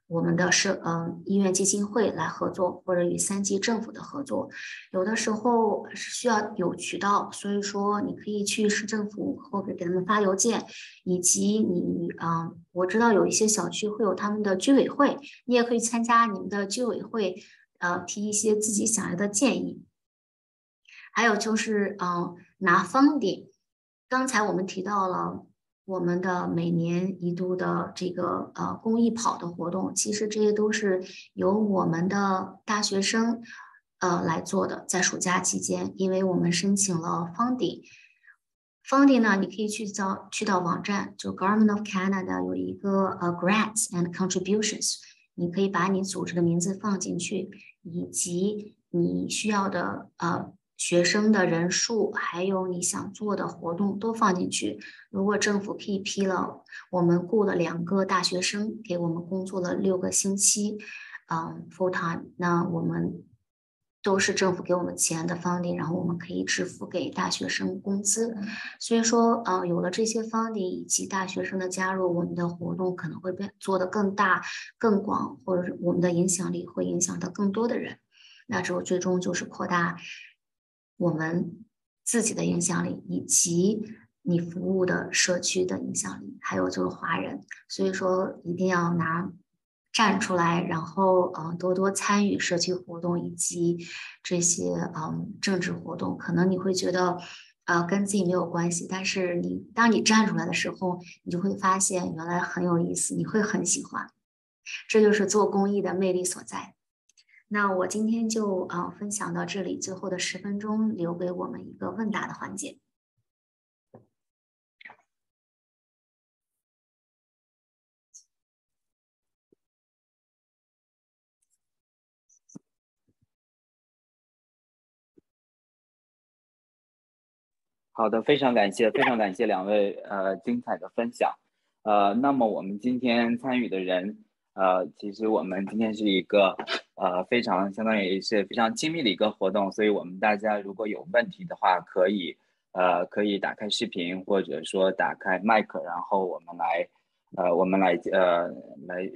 我们的社嗯医院基金会来合作，或者与三级政府的合作，有的时候是需要有渠道，所以说你可以去市政府或者给他们发邮件，以及你啊我知道有一些小区会有他们的居委会，你也可以参加你们的居委会，呃提一些自己想要的建议。还有就是嗯拿方顶。刚才我们提到了我们的每年一度的这个呃公益跑的活动，其实这些都是由我们的大学生呃来做的，在暑假期间，因为我们申请了 funding，funding 呢，你可以去到去到网站，就 Government of Canada 有一个呃 grants and contributions，你可以把你组织的名字放进去，以及你需要的呃。学生的人数，还有你想做的活动都放进去。如果政府可以批了，我们雇了两个大学生给我们工作了六个星期，嗯，full time。那我们都是政府给我们钱的 funding，然后我们可以支付给大学生工资。所以说，呃，有了这些 funding 以及大学生的加入，我们的活动可能会变做得更大、更广，或者是我们的影响力会影响到更多的人。那之后最终就是扩大。我们自己的影响力，以及你服务的社区的影响力，还有就是华人，所以说一定要拿站出来，然后嗯多多参与社区活动以及这些嗯政治活动。可能你会觉得呃跟自己没有关系，但是你当你站出来的时候，你就会发现原来很有意思，你会很喜欢。这就是做公益的魅力所在。那我今天就啊分享到这里，最后的十分钟留给我们一个问答的环节。好的，非常感谢，非常感谢两位呃精彩的分享。呃，那么我们今天参与的人。呃，其实我们今天是一个呃非常相当于是非常亲密的一个活动，所以我们大家如果有问题的话，可以呃可以打开视频或者说打开麦克，然后我们来呃我们来呃来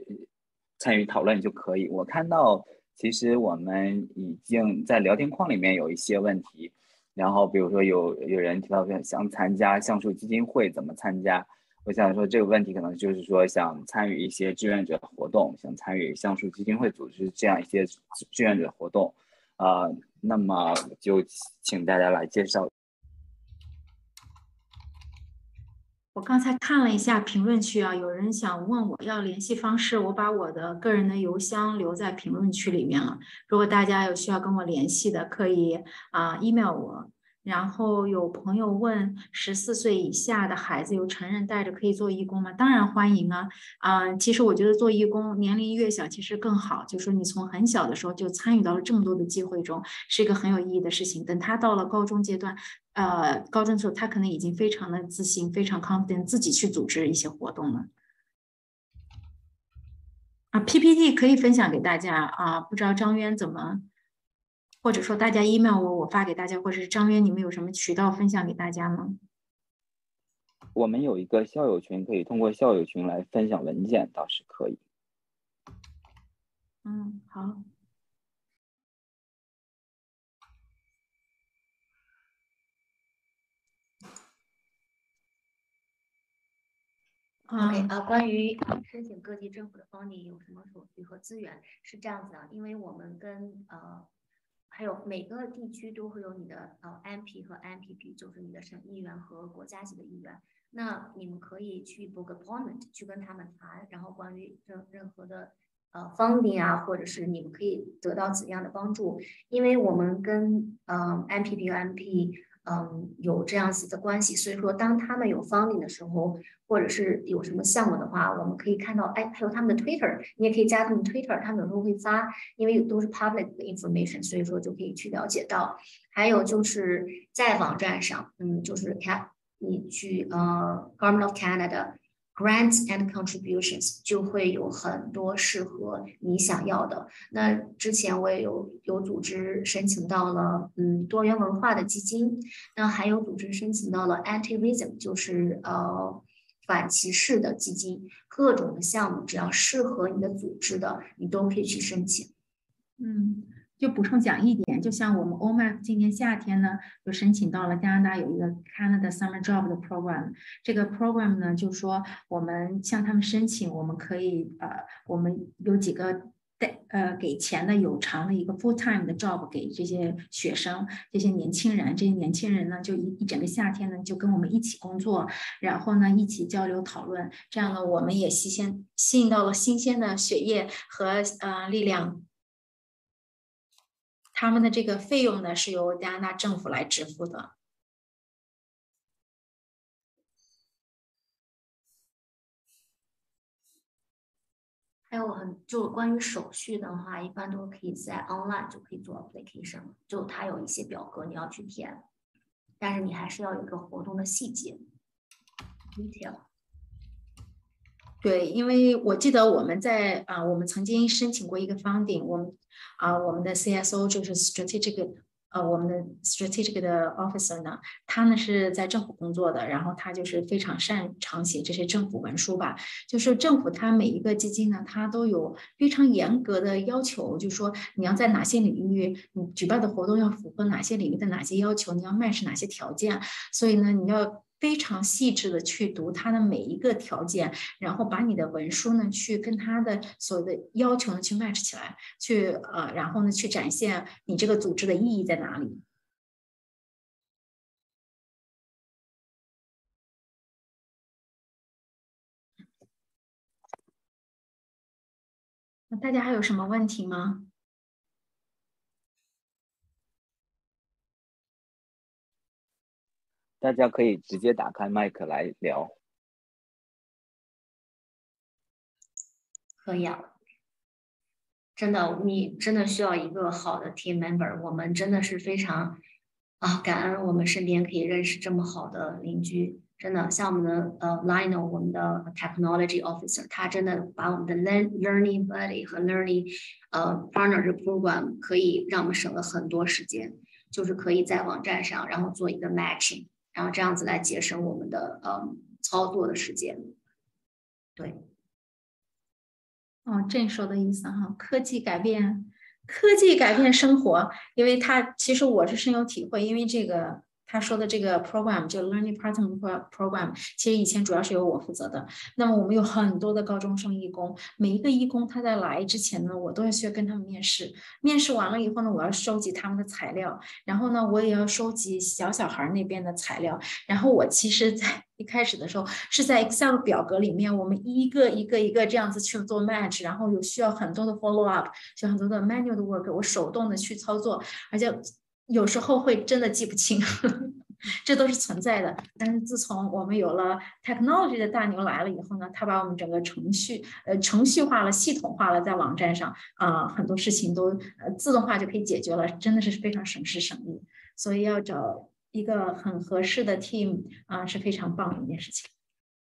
参与讨论就可以。我看到其实我们已经在聊天框里面有一些问题，然后比如说有有人提到想参加橡树基金会怎么参加？我想说这个问题可能就是说想参与一些志愿者活动，想参与橡树基金会组织这样一些志愿者活动，啊，那么就请大家来介绍。我刚才看了一下评论区啊，有人想问我要联系方式，我把我的个人的邮箱留在评论区里面了。如果大家有需要跟我联系的，可以啊 email 我。然后有朋友问，十四岁以下的孩子有成人带着可以做义工吗？当然欢迎啊！啊，其实我觉得做义工年龄越小其实更好，就说你从很小的时候就参与到了这么多的机会中，是一个很有意义的事情。等他到了高中阶段，呃，高中的时候他可能已经非常的自信，非常 confident，自己去组织一些活动了。啊，PPT 可以分享给大家啊，不知道张渊怎么？或者说大家 email 我，我发给大家，或者是张渊，你们有什么渠道分享给大家吗？我们有一个校友群，可以通过校友群来分享文件，倒是可以。嗯，好。OK 啊，关于申请各级政府的方面有什么手续和资源？是这样子的，因为我们跟呃。还有每个地区都会有你的呃 MP 和 MPP，就是你的省议员和国家级的议员。那你们可以去 book appointment 去跟他们谈，然后关于任任何的呃 funding 啊，或者是你们可以得到怎样的帮助？因为我们跟呃 MPP 和 MP。嗯，有这样子的关系，所以说当他们有 funding 的时候，或者是有什么项目的话，我们可以看到，哎，还有他们的 Twitter，你也可以加他们 Twitter，他们有时候会发，因为都是 public 的 information，所以说就可以去了解到。还有就是在网站上，嗯，就是看你去呃 Government of Canada。Grants and contributions 就会有很多适合你想要的。那之前我也有有组织申请到了，嗯，多元文化的基金。那还有组织申请到了 Anti-Racism，就是呃反歧视的基金。各种的项目，只要适合你的组织的，你都可以去申请。嗯。就补充讲一点，就像我们 OMAC 今年夏天呢，就申请到了加拿大有一个 Canada Summer Job 的 program。这个 program 呢，就说我们向他们申请，我们可以呃，我们有几个带呃给钱的有偿的一个 full time 的 job 给这些学生、这些年轻人。这些年轻人呢，就一一整个夏天呢，就跟我们一起工作，然后呢，一起交流讨论。这样呢，我们也吸鲜吸引到了新鲜的血液和呃力量。他们的这个费用呢，是由加拿大政府来支付的。还有很就关于手续的话，一般都可以在 online 就可以做 application，就它有一些表格你要去填，但是你还是要有一个活动的细节 detail。对，因为我记得我们在啊，我们曾经申请过一个 funding，我们啊，我们的 CSO 就是 strategic，呃，我们的 strategic 的 officer 呢，他呢是在政府工作的，然后他就是非常擅长写这些政府文书吧。就是政府它每一个基金呢，它都有非常严格的要求，就是说你要在哪些领域，你举办的活动要符合哪些领域的哪些要求，你要 match 哪些条件，所以呢，你要。非常细致的去读它的每一个条件，然后把你的文书呢去跟它的所有的要求呢去 match 起来，去呃，然后呢去展现你这个组织的意义在哪里。那大家还有什么问题吗？大家可以直接打开麦克来聊。可以啊，真的，你真的需要一个好的 team member。我们真的是非常啊感恩，我们身边可以认识这么好的邻居。真的，像我们的呃 Lionel，我们的 technology officer，他真的把我们的 learn learning buddy 和 learning 呃 partner 的 program 可以让我们省了很多时间，就是可以在网站上，然后做一个 matching。然后这样子来节省我们的呃操作的时间，对。哦，这说的意思哈，科技改变科技改变生活，因为他其实我是深有体会，因为这个。他说的这个 program 就 learning partner program，其实以前主要是由我负责的。那么我们有很多的高中生义工，每一个义工他在来之前呢，我都要去跟他们面试。面试完了以后呢，我要收集他们的材料，然后呢，我也要收集小小孩那边的材料。然后我其实，在一开始的时候是在 Excel 表格里面，我们一个一个一个这样子去做 match，然后有需要很多的 follow up，需要很多的 manual 的 work，我手动的去操作，而且。有时候会真的记不清，这都是存在的。但是自从我们有了 technology 的大牛来了以后呢，他把我们整个程序呃程序化了、系统化了，在网站上啊很多事情都呃自动化就可以解决了，真的是非常省时省力。所以要找一个很合适的 team 啊是非常棒的一件事情。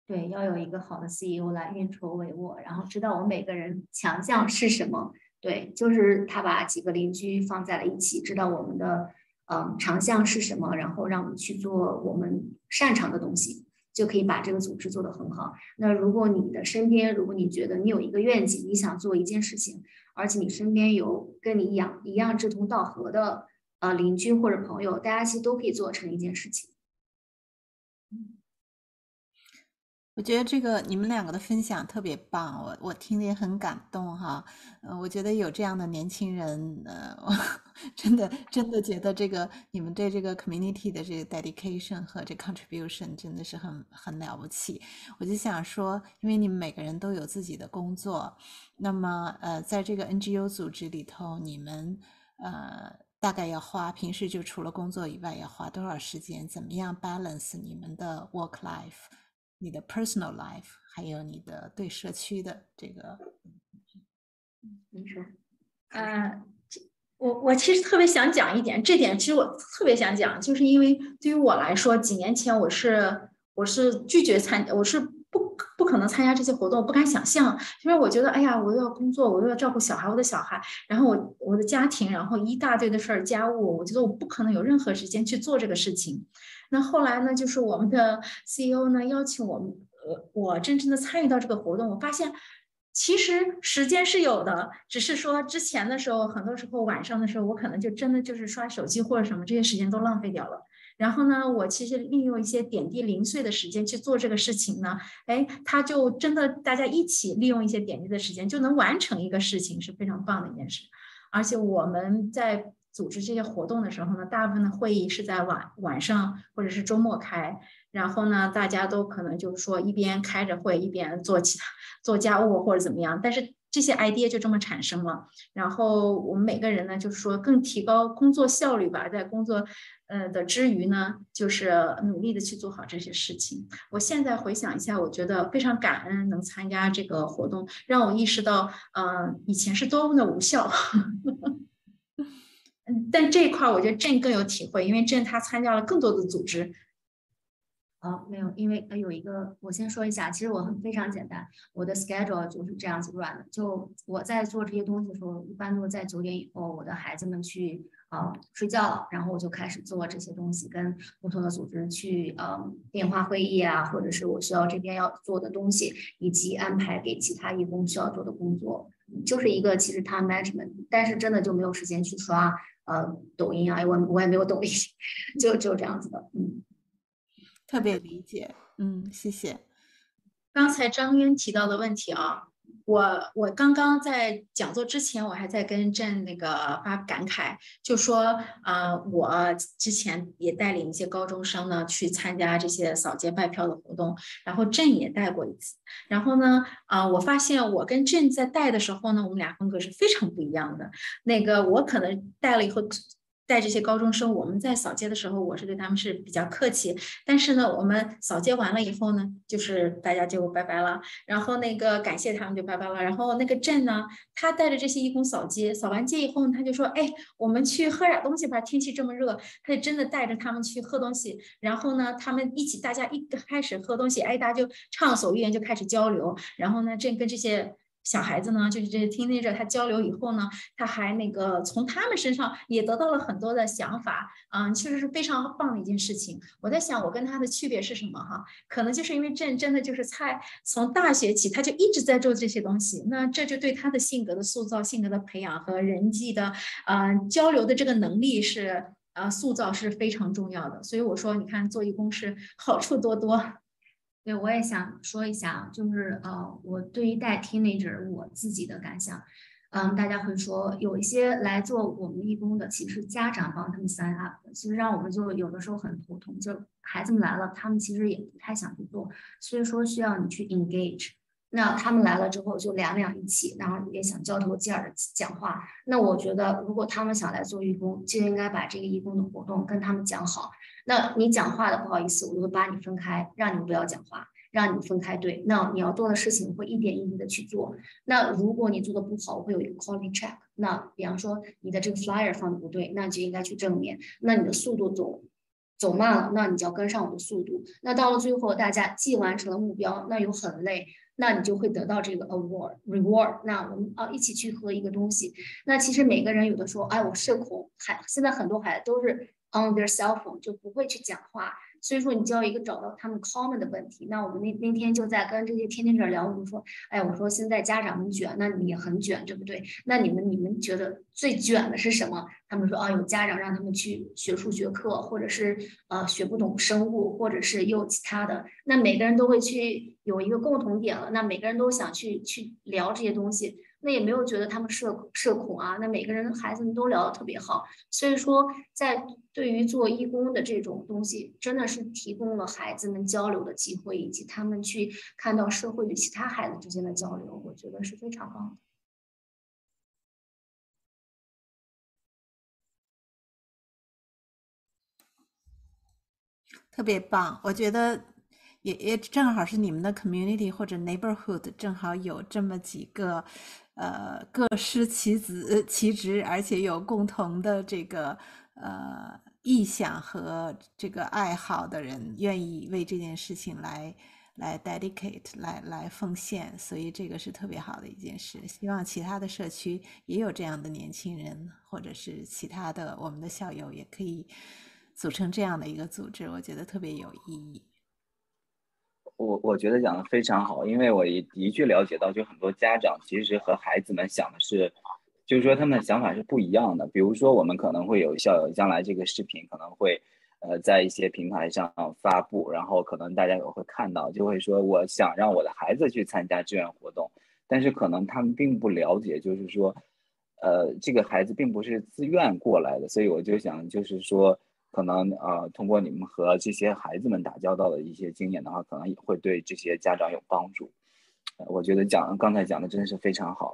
对，要有一个好的 CEO 来运筹帷幄，然后知道我们每个人强项是什么。对，就是他把几个邻居放在了一起，知道我们的。嗯，长项是什么？然后让我们去做我们擅长的东西，就可以把这个组织做得很好。那如果你的身边，如果你觉得你有一个愿景，你想做一件事情，而且你身边有跟你一样一样志同道合的呃邻居或者朋友，大家其实都可以做成一件事情。我觉得这个你们两个的分享特别棒，我我听得也很感动哈。呃，我觉得有这样的年轻人，呃，我 真的真的觉得这个你们对这个 community 的这个 dedication 和这 contribution 真的是很很了不起。我就想说，因为你们每个人都有自己的工作，那么呃，在这个 NGO 组织里头，你们呃大概要花平时就除了工作以外要花多少时间？怎么样 balance 你们的 work life？你的 personal life，还有你的对社区的这个，你说，呃，我我其实特别想讲一点，这点其实我特别想讲，就是因为对于我来说，几年前我是我是拒绝参，我是不不可能参加这些活动，不敢想象，因为我觉得，哎呀，我又要工作，我又要照顾小孩，我的小孩，然后我我的家庭，然后一大堆的事儿，家务，我觉得我不可能有任何时间去做这个事情。那后来呢，就是我们的 CEO 呢邀请我们，呃，我真正的参与到这个活动，我发现其实时间是有的，只是说之前的时候，很多时候晚上的时候，我可能就真的就是刷手机或者什么，这些时间都浪费掉了。然后呢，我其实利用一些点滴零碎的时间去做这个事情呢，哎，他就真的大家一起利用一些点滴的时间就能完成一个事情，是非常棒的一件事。而且我们在。组织这些活动的时候呢，大部分的会议是在晚晚上或者是周末开，然后呢，大家都可能就是说一边开着会一边做其他做家务或者怎么样，但是这些 idea 就这么产生了。然后我们每个人呢，就是说更提高工作效率吧，在工作呃的之余呢，就是努力的去做好这些事情。我现在回想一下，我觉得非常感恩能参加这个活动，让我意识到，嗯，以前是多么的无效。但这一块我觉得朕更有体会，因为朕他参加了更多的组织。哦，没有，因为呃有一个，我先说一下，其实我很非常简单，我的 schedule 就是这样子转的。就我在做这些东西的时候，一般都是在九点以后，我的孩子们去呃睡觉了，然后我就开始做这些东西，跟不同的组织去呃电话会议啊，或者是我需要这边要做的东西，以及安排给其他义工需要做的工作，就是一个其实 time management，但是真的就没有时间去刷。呃，抖音啊，我我也没有抖音，就就这样子的，嗯，特别理解，嗯，谢谢。刚才张渊提到的问题啊。我我刚刚在讲座之前，我还在跟郑那个发感慨，就说啊，我之前也带领一些高中生呢去参加这些扫街卖票的活动，然后郑也带过一次，然后呢，啊，我发现我跟郑在带的时候呢，我们俩风格是非常不一样的。那个我可能带了以后。带这些高中生，我们在扫街的时候，我是对他们是比较客气。但是呢，我们扫街完了以后呢，就是大家就拜拜了，然后那个感谢他们就拜拜了。然后那个镇呢，他带着这些义工扫街，扫完街以后，他就说：“哎，我们去喝点东西吧，天气这么热。”他就真的带着他们去喝东西。然后呢，他们一起，大家一开始喝东西，哎，大家就畅所欲言，就开始交流。然后呢，镇跟这些。小孩子呢，就是这些 teenager，他交流以后呢，他还那个从他们身上也得到了很多的想法，嗯，其实是非常棒的一件事情。我在想，我跟他的区别是什么哈？可能就是因为朕真的就是菜，从大学起他就一直在做这些东西，那这就对他的性格的塑造、性格的培养和人际的呃交流的这个能力是呃塑造是非常重要的。所以我说，你看做义工是好处多多。对，我也想说一下啊，就是呃，我对于带 teenager 我自己的感想，嗯，大家会说有一些来做我们义工的，其实家长帮他们 sign up，其实让我们就有的时候很头痛，就孩子们来了，他们其实也不太想去做，所以说需要你去 engage。那他们来了之后就两两一起，然后也想交头接耳的讲话。那我觉得，如果他们想来做义工，就应该把这个义工的活动跟他们讲好。那你讲话的不好意思，我就会把你分开，让你们不要讲话，让你们分开对。那你要做的事情会一点一滴的去做。那如果你做的不好，我会有一个 quality check。那比方说你的这个 flyer 放的不对，那就应该去正面。那你的速度走走慢了，那你就要跟上我的速度。那到了最后，大家既完成了目标，那又很累。那你就会得到这个 award reward。那我们啊一起去喝一个东西。那其实每个人有的时候，哎，我社恐，还现在很多孩子都是 on their cell phone，就不会去讲话。所以说，你就要一个找到他们 common 的问题。那我们那那天就在跟这些天天者聊，我就说，哎，我说现在家长们卷，那你也很卷，对不对？那你们你们觉得最卷的是什么？他们说啊，有家长让他们去学数学课，或者是呃学不懂生物，或者是又其他的。那每个人都会去有一个共同点了，那每个人都想去去聊这些东西。那也没有觉得他们社社恐啊，那每个人孩子们都聊得特别好，所以说在对于做义工的这种东西，真的是提供了孩子们交流的机会，以及他们去看到社会与其他孩子之间的交流，我觉得是非常棒的。特别棒，我觉得也也正好是你们的 community 或者 neighborhood 正好有这么几个。呃，各司其职，其职，而且有共同的这个呃意向和这个爱好的人，愿意为这件事情来来 dedicate，来来奉献，所以这个是特别好的一件事。希望其他的社区也有这样的年轻人，或者是其他的我们的校友也可以组成这样的一个组织，我觉得特别有意义。我我觉得讲的非常好，因为我也的确了解到，就很多家长其实和孩子们想的是，就是说他们的想法是不一样的。比如说，我们可能会有校友将来这个视频可能会，呃，在一些平台上发布，然后可能大家也会看到，就会说我想让我的孩子去参加志愿活动，但是可能他们并不了解，就是说，呃，这个孩子并不是自愿过来的，所以我就想，就是说。可能呃，通过你们和这些孩子们打交道的一些经验的话，可能也会对这些家长有帮助。我觉得讲刚才讲的真的是非常好。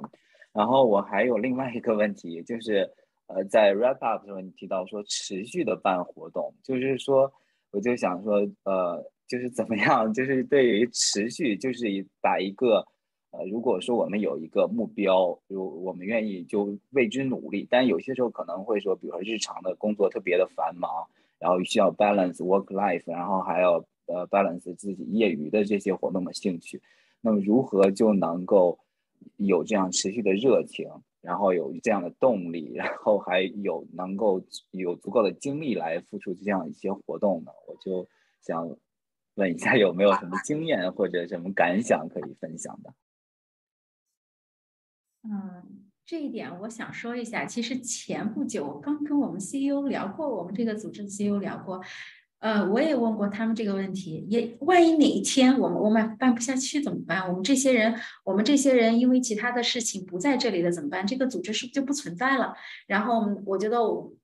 然后我还有另外一个问题，就是呃，在 wrap up 的时候你提到说持续的办活动，就是说我就想说呃，就是怎么样，就是对于持续，就是把一个。呃，如果说我们有一个目标，就我们愿意就为之努力，但有些时候可能会说，比如说日常的工作特别的繁忙，然后需要 balance work life，然后还要呃 balance 自己业余的这些活动的兴趣，那么如何就能够有这样持续的热情，然后有这样的动力，然后还有能够有足够的精力来付出这样一些活动呢？我就想问一下，有没有什么经验或者什么感想可以分享的？嗯，这一点我想说一下。其实前不久刚跟我们 CEO 聊过，我们这个组织 CEO 聊过。呃，我也问过他们这个问题。也万一哪一天我们我们办不下去怎么办？我们这些人，我们这些人因为其他的事情不在这里了怎么办？这个组织是不是就不存在了？然后我觉得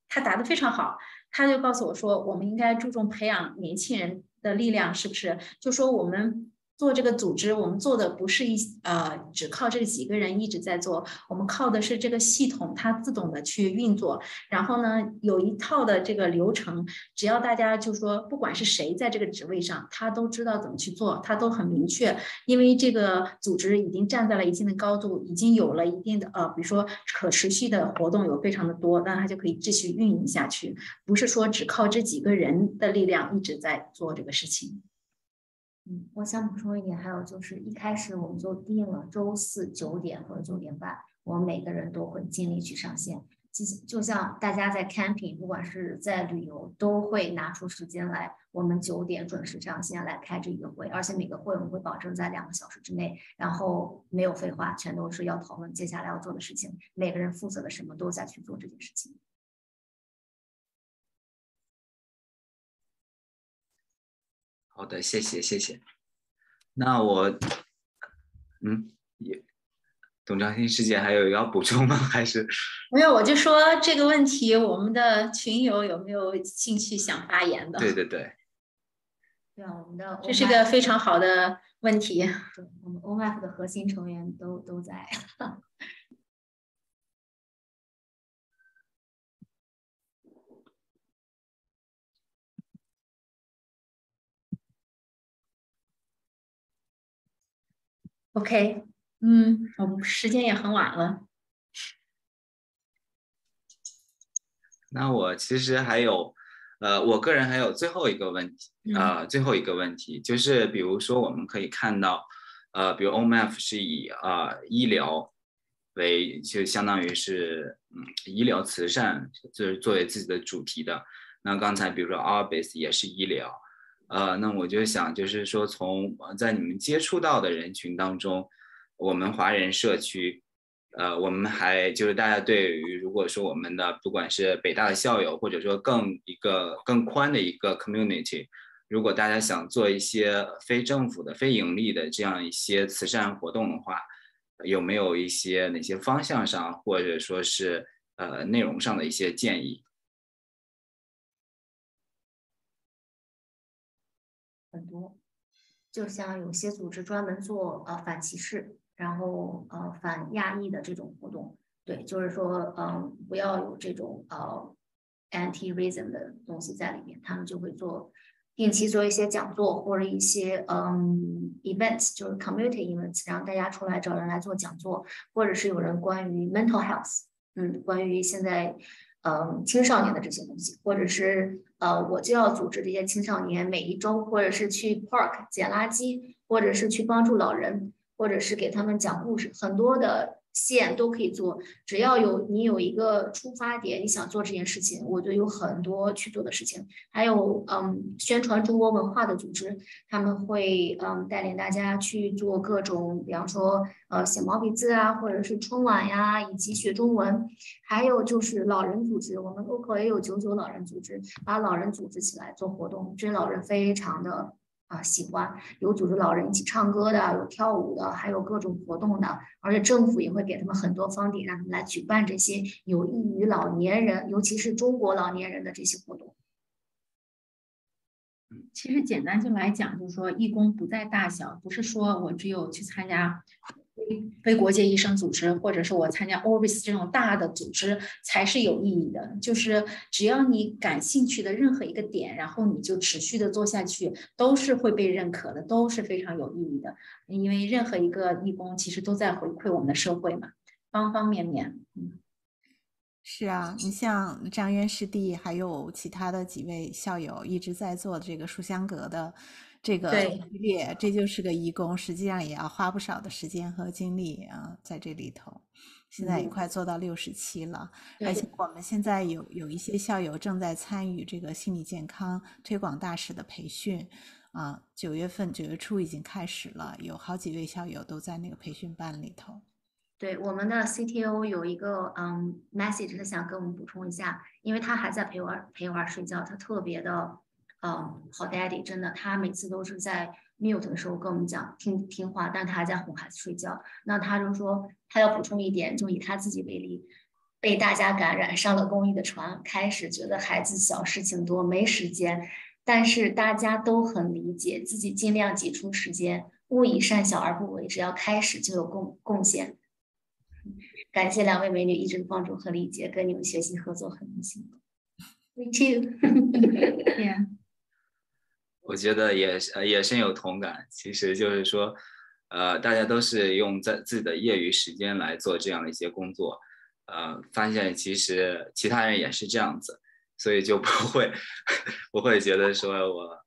他答的非常好，他就告诉我说，我们应该注重培养年轻人的力量，是不是？就说我们。做这个组织，我们做的不是一呃，只靠这几个人一直在做，我们靠的是这个系统它自动的去运作。然后呢，有一套的这个流程，只要大家就说，不管是谁在这个职位上，他都知道怎么去做，他都很明确。因为这个组织已经站在了一定的高度，已经有了一定的呃，比如说可持续的活动有非常的多，那它就可以继续运营下去。不是说只靠这几个人的力量一直在做这个事情。嗯，我想补充一点，还有就是一开始我们就定了周四九点或者九点半，我们每个人都会尽力去上线。就就像大家在 camping，不管是在旅游，都会拿出时间来，我们九点准时上线来开这一个会，而且每个会我们会保证在两个小时之内，然后没有废话，全都是要讨论接下来要做的事情，每个人负责的什么都在去做这件事情。好的，谢谢谢谢。那我，嗯，也，董兆新师姐还有要补充吗？还是没有？我就说这个问题，我们的群友有没有兴趣想发言的？对对对。对啊，我们的这是个非常好的问题。对，我们 OMF 的核心成员都都在。OK，嗯，我们时间也很晚了。那我其实还有，呃，我个人还有最后一个问题，呃，最后一个问题就是，比如说我们可以看到，呃，比如 OMF 是以啊医疗为，就相当于是嗯医疗慈善，就是作为自己的主题的。那刚才比如说 Orbis 也是医疗。呃，那我就想，就是说，从在你们接触到的人群当中，我们华人社区，呃，我们还就是大家对于，如果说我们的不管是北大的校友，或者说更一个更宽的一个 community，如果大家想做一些非政府的、非盈利的这样一些慈善活动的话，有没有一些哪些方向上，或者说是呃内容上的一些建议？就像有些组织专门做呃反歧视，然后呃反亚裔的这种活动，对，就是说嗯不要有这种呃 anti-racism 的东西在里面，他们就会做定期做一些讲座或者一些嗯 events，就是 community events，让大家出来找人来做讲座，或者是有人关于 mental health，嗯，关于现在。嗯，青少年的这些东西，或者是呃，我就要组织这些青少年每一周，或者是去 park 捡垃圾，或者是去帮助老人，或者是给他们讲故事，很多的。线都可以做，只要有你有一个出发点，你想做这件事情，我觉得有很多去做的事情。还有，嗯，宣传中国文化的组织，他们会嗯带领大家去做各种，比方说呃写毛笔字啊，或者是春晚呀，以及学中文。还有就是老人组织，我们 local 也有九九老人组织，把老人组织起来做活动，这些老人非常的。啊，喜欢有组织老人一起唱歌的，有跳舞的，还有各种活动的，而且政府也会给他们很多方便，让他们来举办这些有益于老年人，尤其是中国老年人的这些活动。其实简单就来讲，就是说义工不在大小，不是说我只有去参加。非非国界医生组织，或者是我参加 Orbis 这种大的组织才是有意义的。就是只要你感兴趣的任何一个点，然后你就持续的做下去，都是会被认可的，都是非常有意义的。因为任何一个义工其实都在回馈我们的社会嘛，方方面面。嗯，是啊，你像张渊师弟，还有其他的几位校友一直在做这个书香阁的。这个系列，这就是个义工，实际上也要花不少的时间和精力啊，在这里头。现在也快做到六十期了，而且我们现在有有一些校友正在参与这个心理健康推广大使的培训啊，九月份九月初已经开始了，有好几位校友都在那个培训班里头。对，我们的 CTO 有一个嗯 message，他想跟我们补充一下，因为他还在陪娃陪娃睡觉，他特别的。嗯，好，Daddy，真的，他每次都是在 mute 的时候跟我们讲听听话，但他还在哄孩子睡觉。那他就说他要补充一点，就以他自己为例，被大家感染上了公益的船，开始觉得孩子小事情多没时间，但是大家都很理解，自己尽量挤出时间。勿以善小而不为，只要开始就有贡贡献。感谢两位美女一直的帮助和理解，跟你们学习合作很荣幸。Me too. Yeah. 我觉得也呃也深有同感，其实就是说，呃，大家都是用在自己的业余时间来做这样的一些工作，呃，发现其实其他人也是这样子，所以就不会 不会觉得说我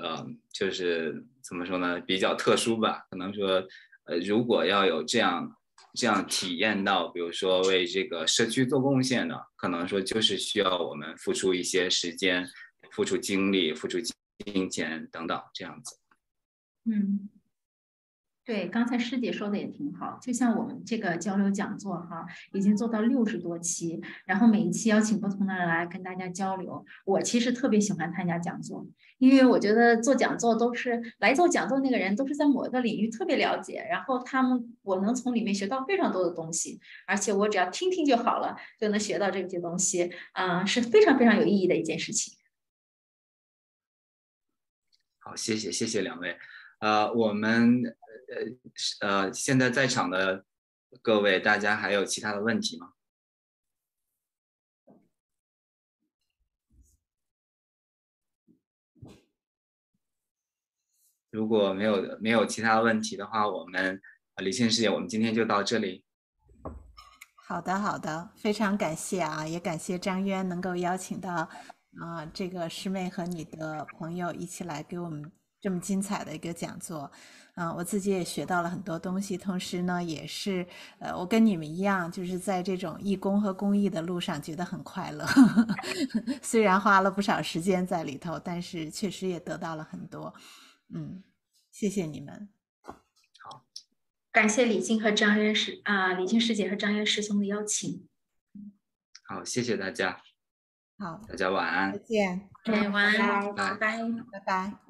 呃，就是怎么说呢，比较特殊吧。可能说，呃，如果要有这样这样体验到，比如说为这个社区做贡献的，可能说就是需要我们付出一些时间、付出精力、付出金钱等等这样子。嗯。对，刚才师姐说的也挺好，就像我们这个交流讲座哈，已经做到六十多期，然后每一期邀请不同的人来跟大家交流。我其实特别喜欢参加讲座，因为我觉得做讲座都是来做讲座那个人都是在某一个领域特别了解，然后他们我能从里面学到非常多的东西，而且我只要听听就好了，就能学到这些东西，啊，是非常非常有意义的一件事情。好，谢谢谢谢两位，呃，我们。呃呃，现在在场的各位，大家还有其他的问题吗？如果没有没有其他问题的话，我们李庆师姐，我们今天就到这里。好的，好的，非常感谢啊，也感谢张渊能够邀请到啊这个师妹和你的朋友一起来给我们这么精彩的一个讲座。嗯，我自己也学到了很多东西，同时呢，也是，呃，我跟你们一样，就是在这种义工和公益的路上觉得很快乐，虽然花了不少时间在里头，但是确实也得到了很多。嗯，谢谢你们。好，感谢李静和张渊师啊，李静师姐和张渊师兄的邀请。好，谢谢大家。好，大家晚安。再见。晚安。拜拜。拜拜。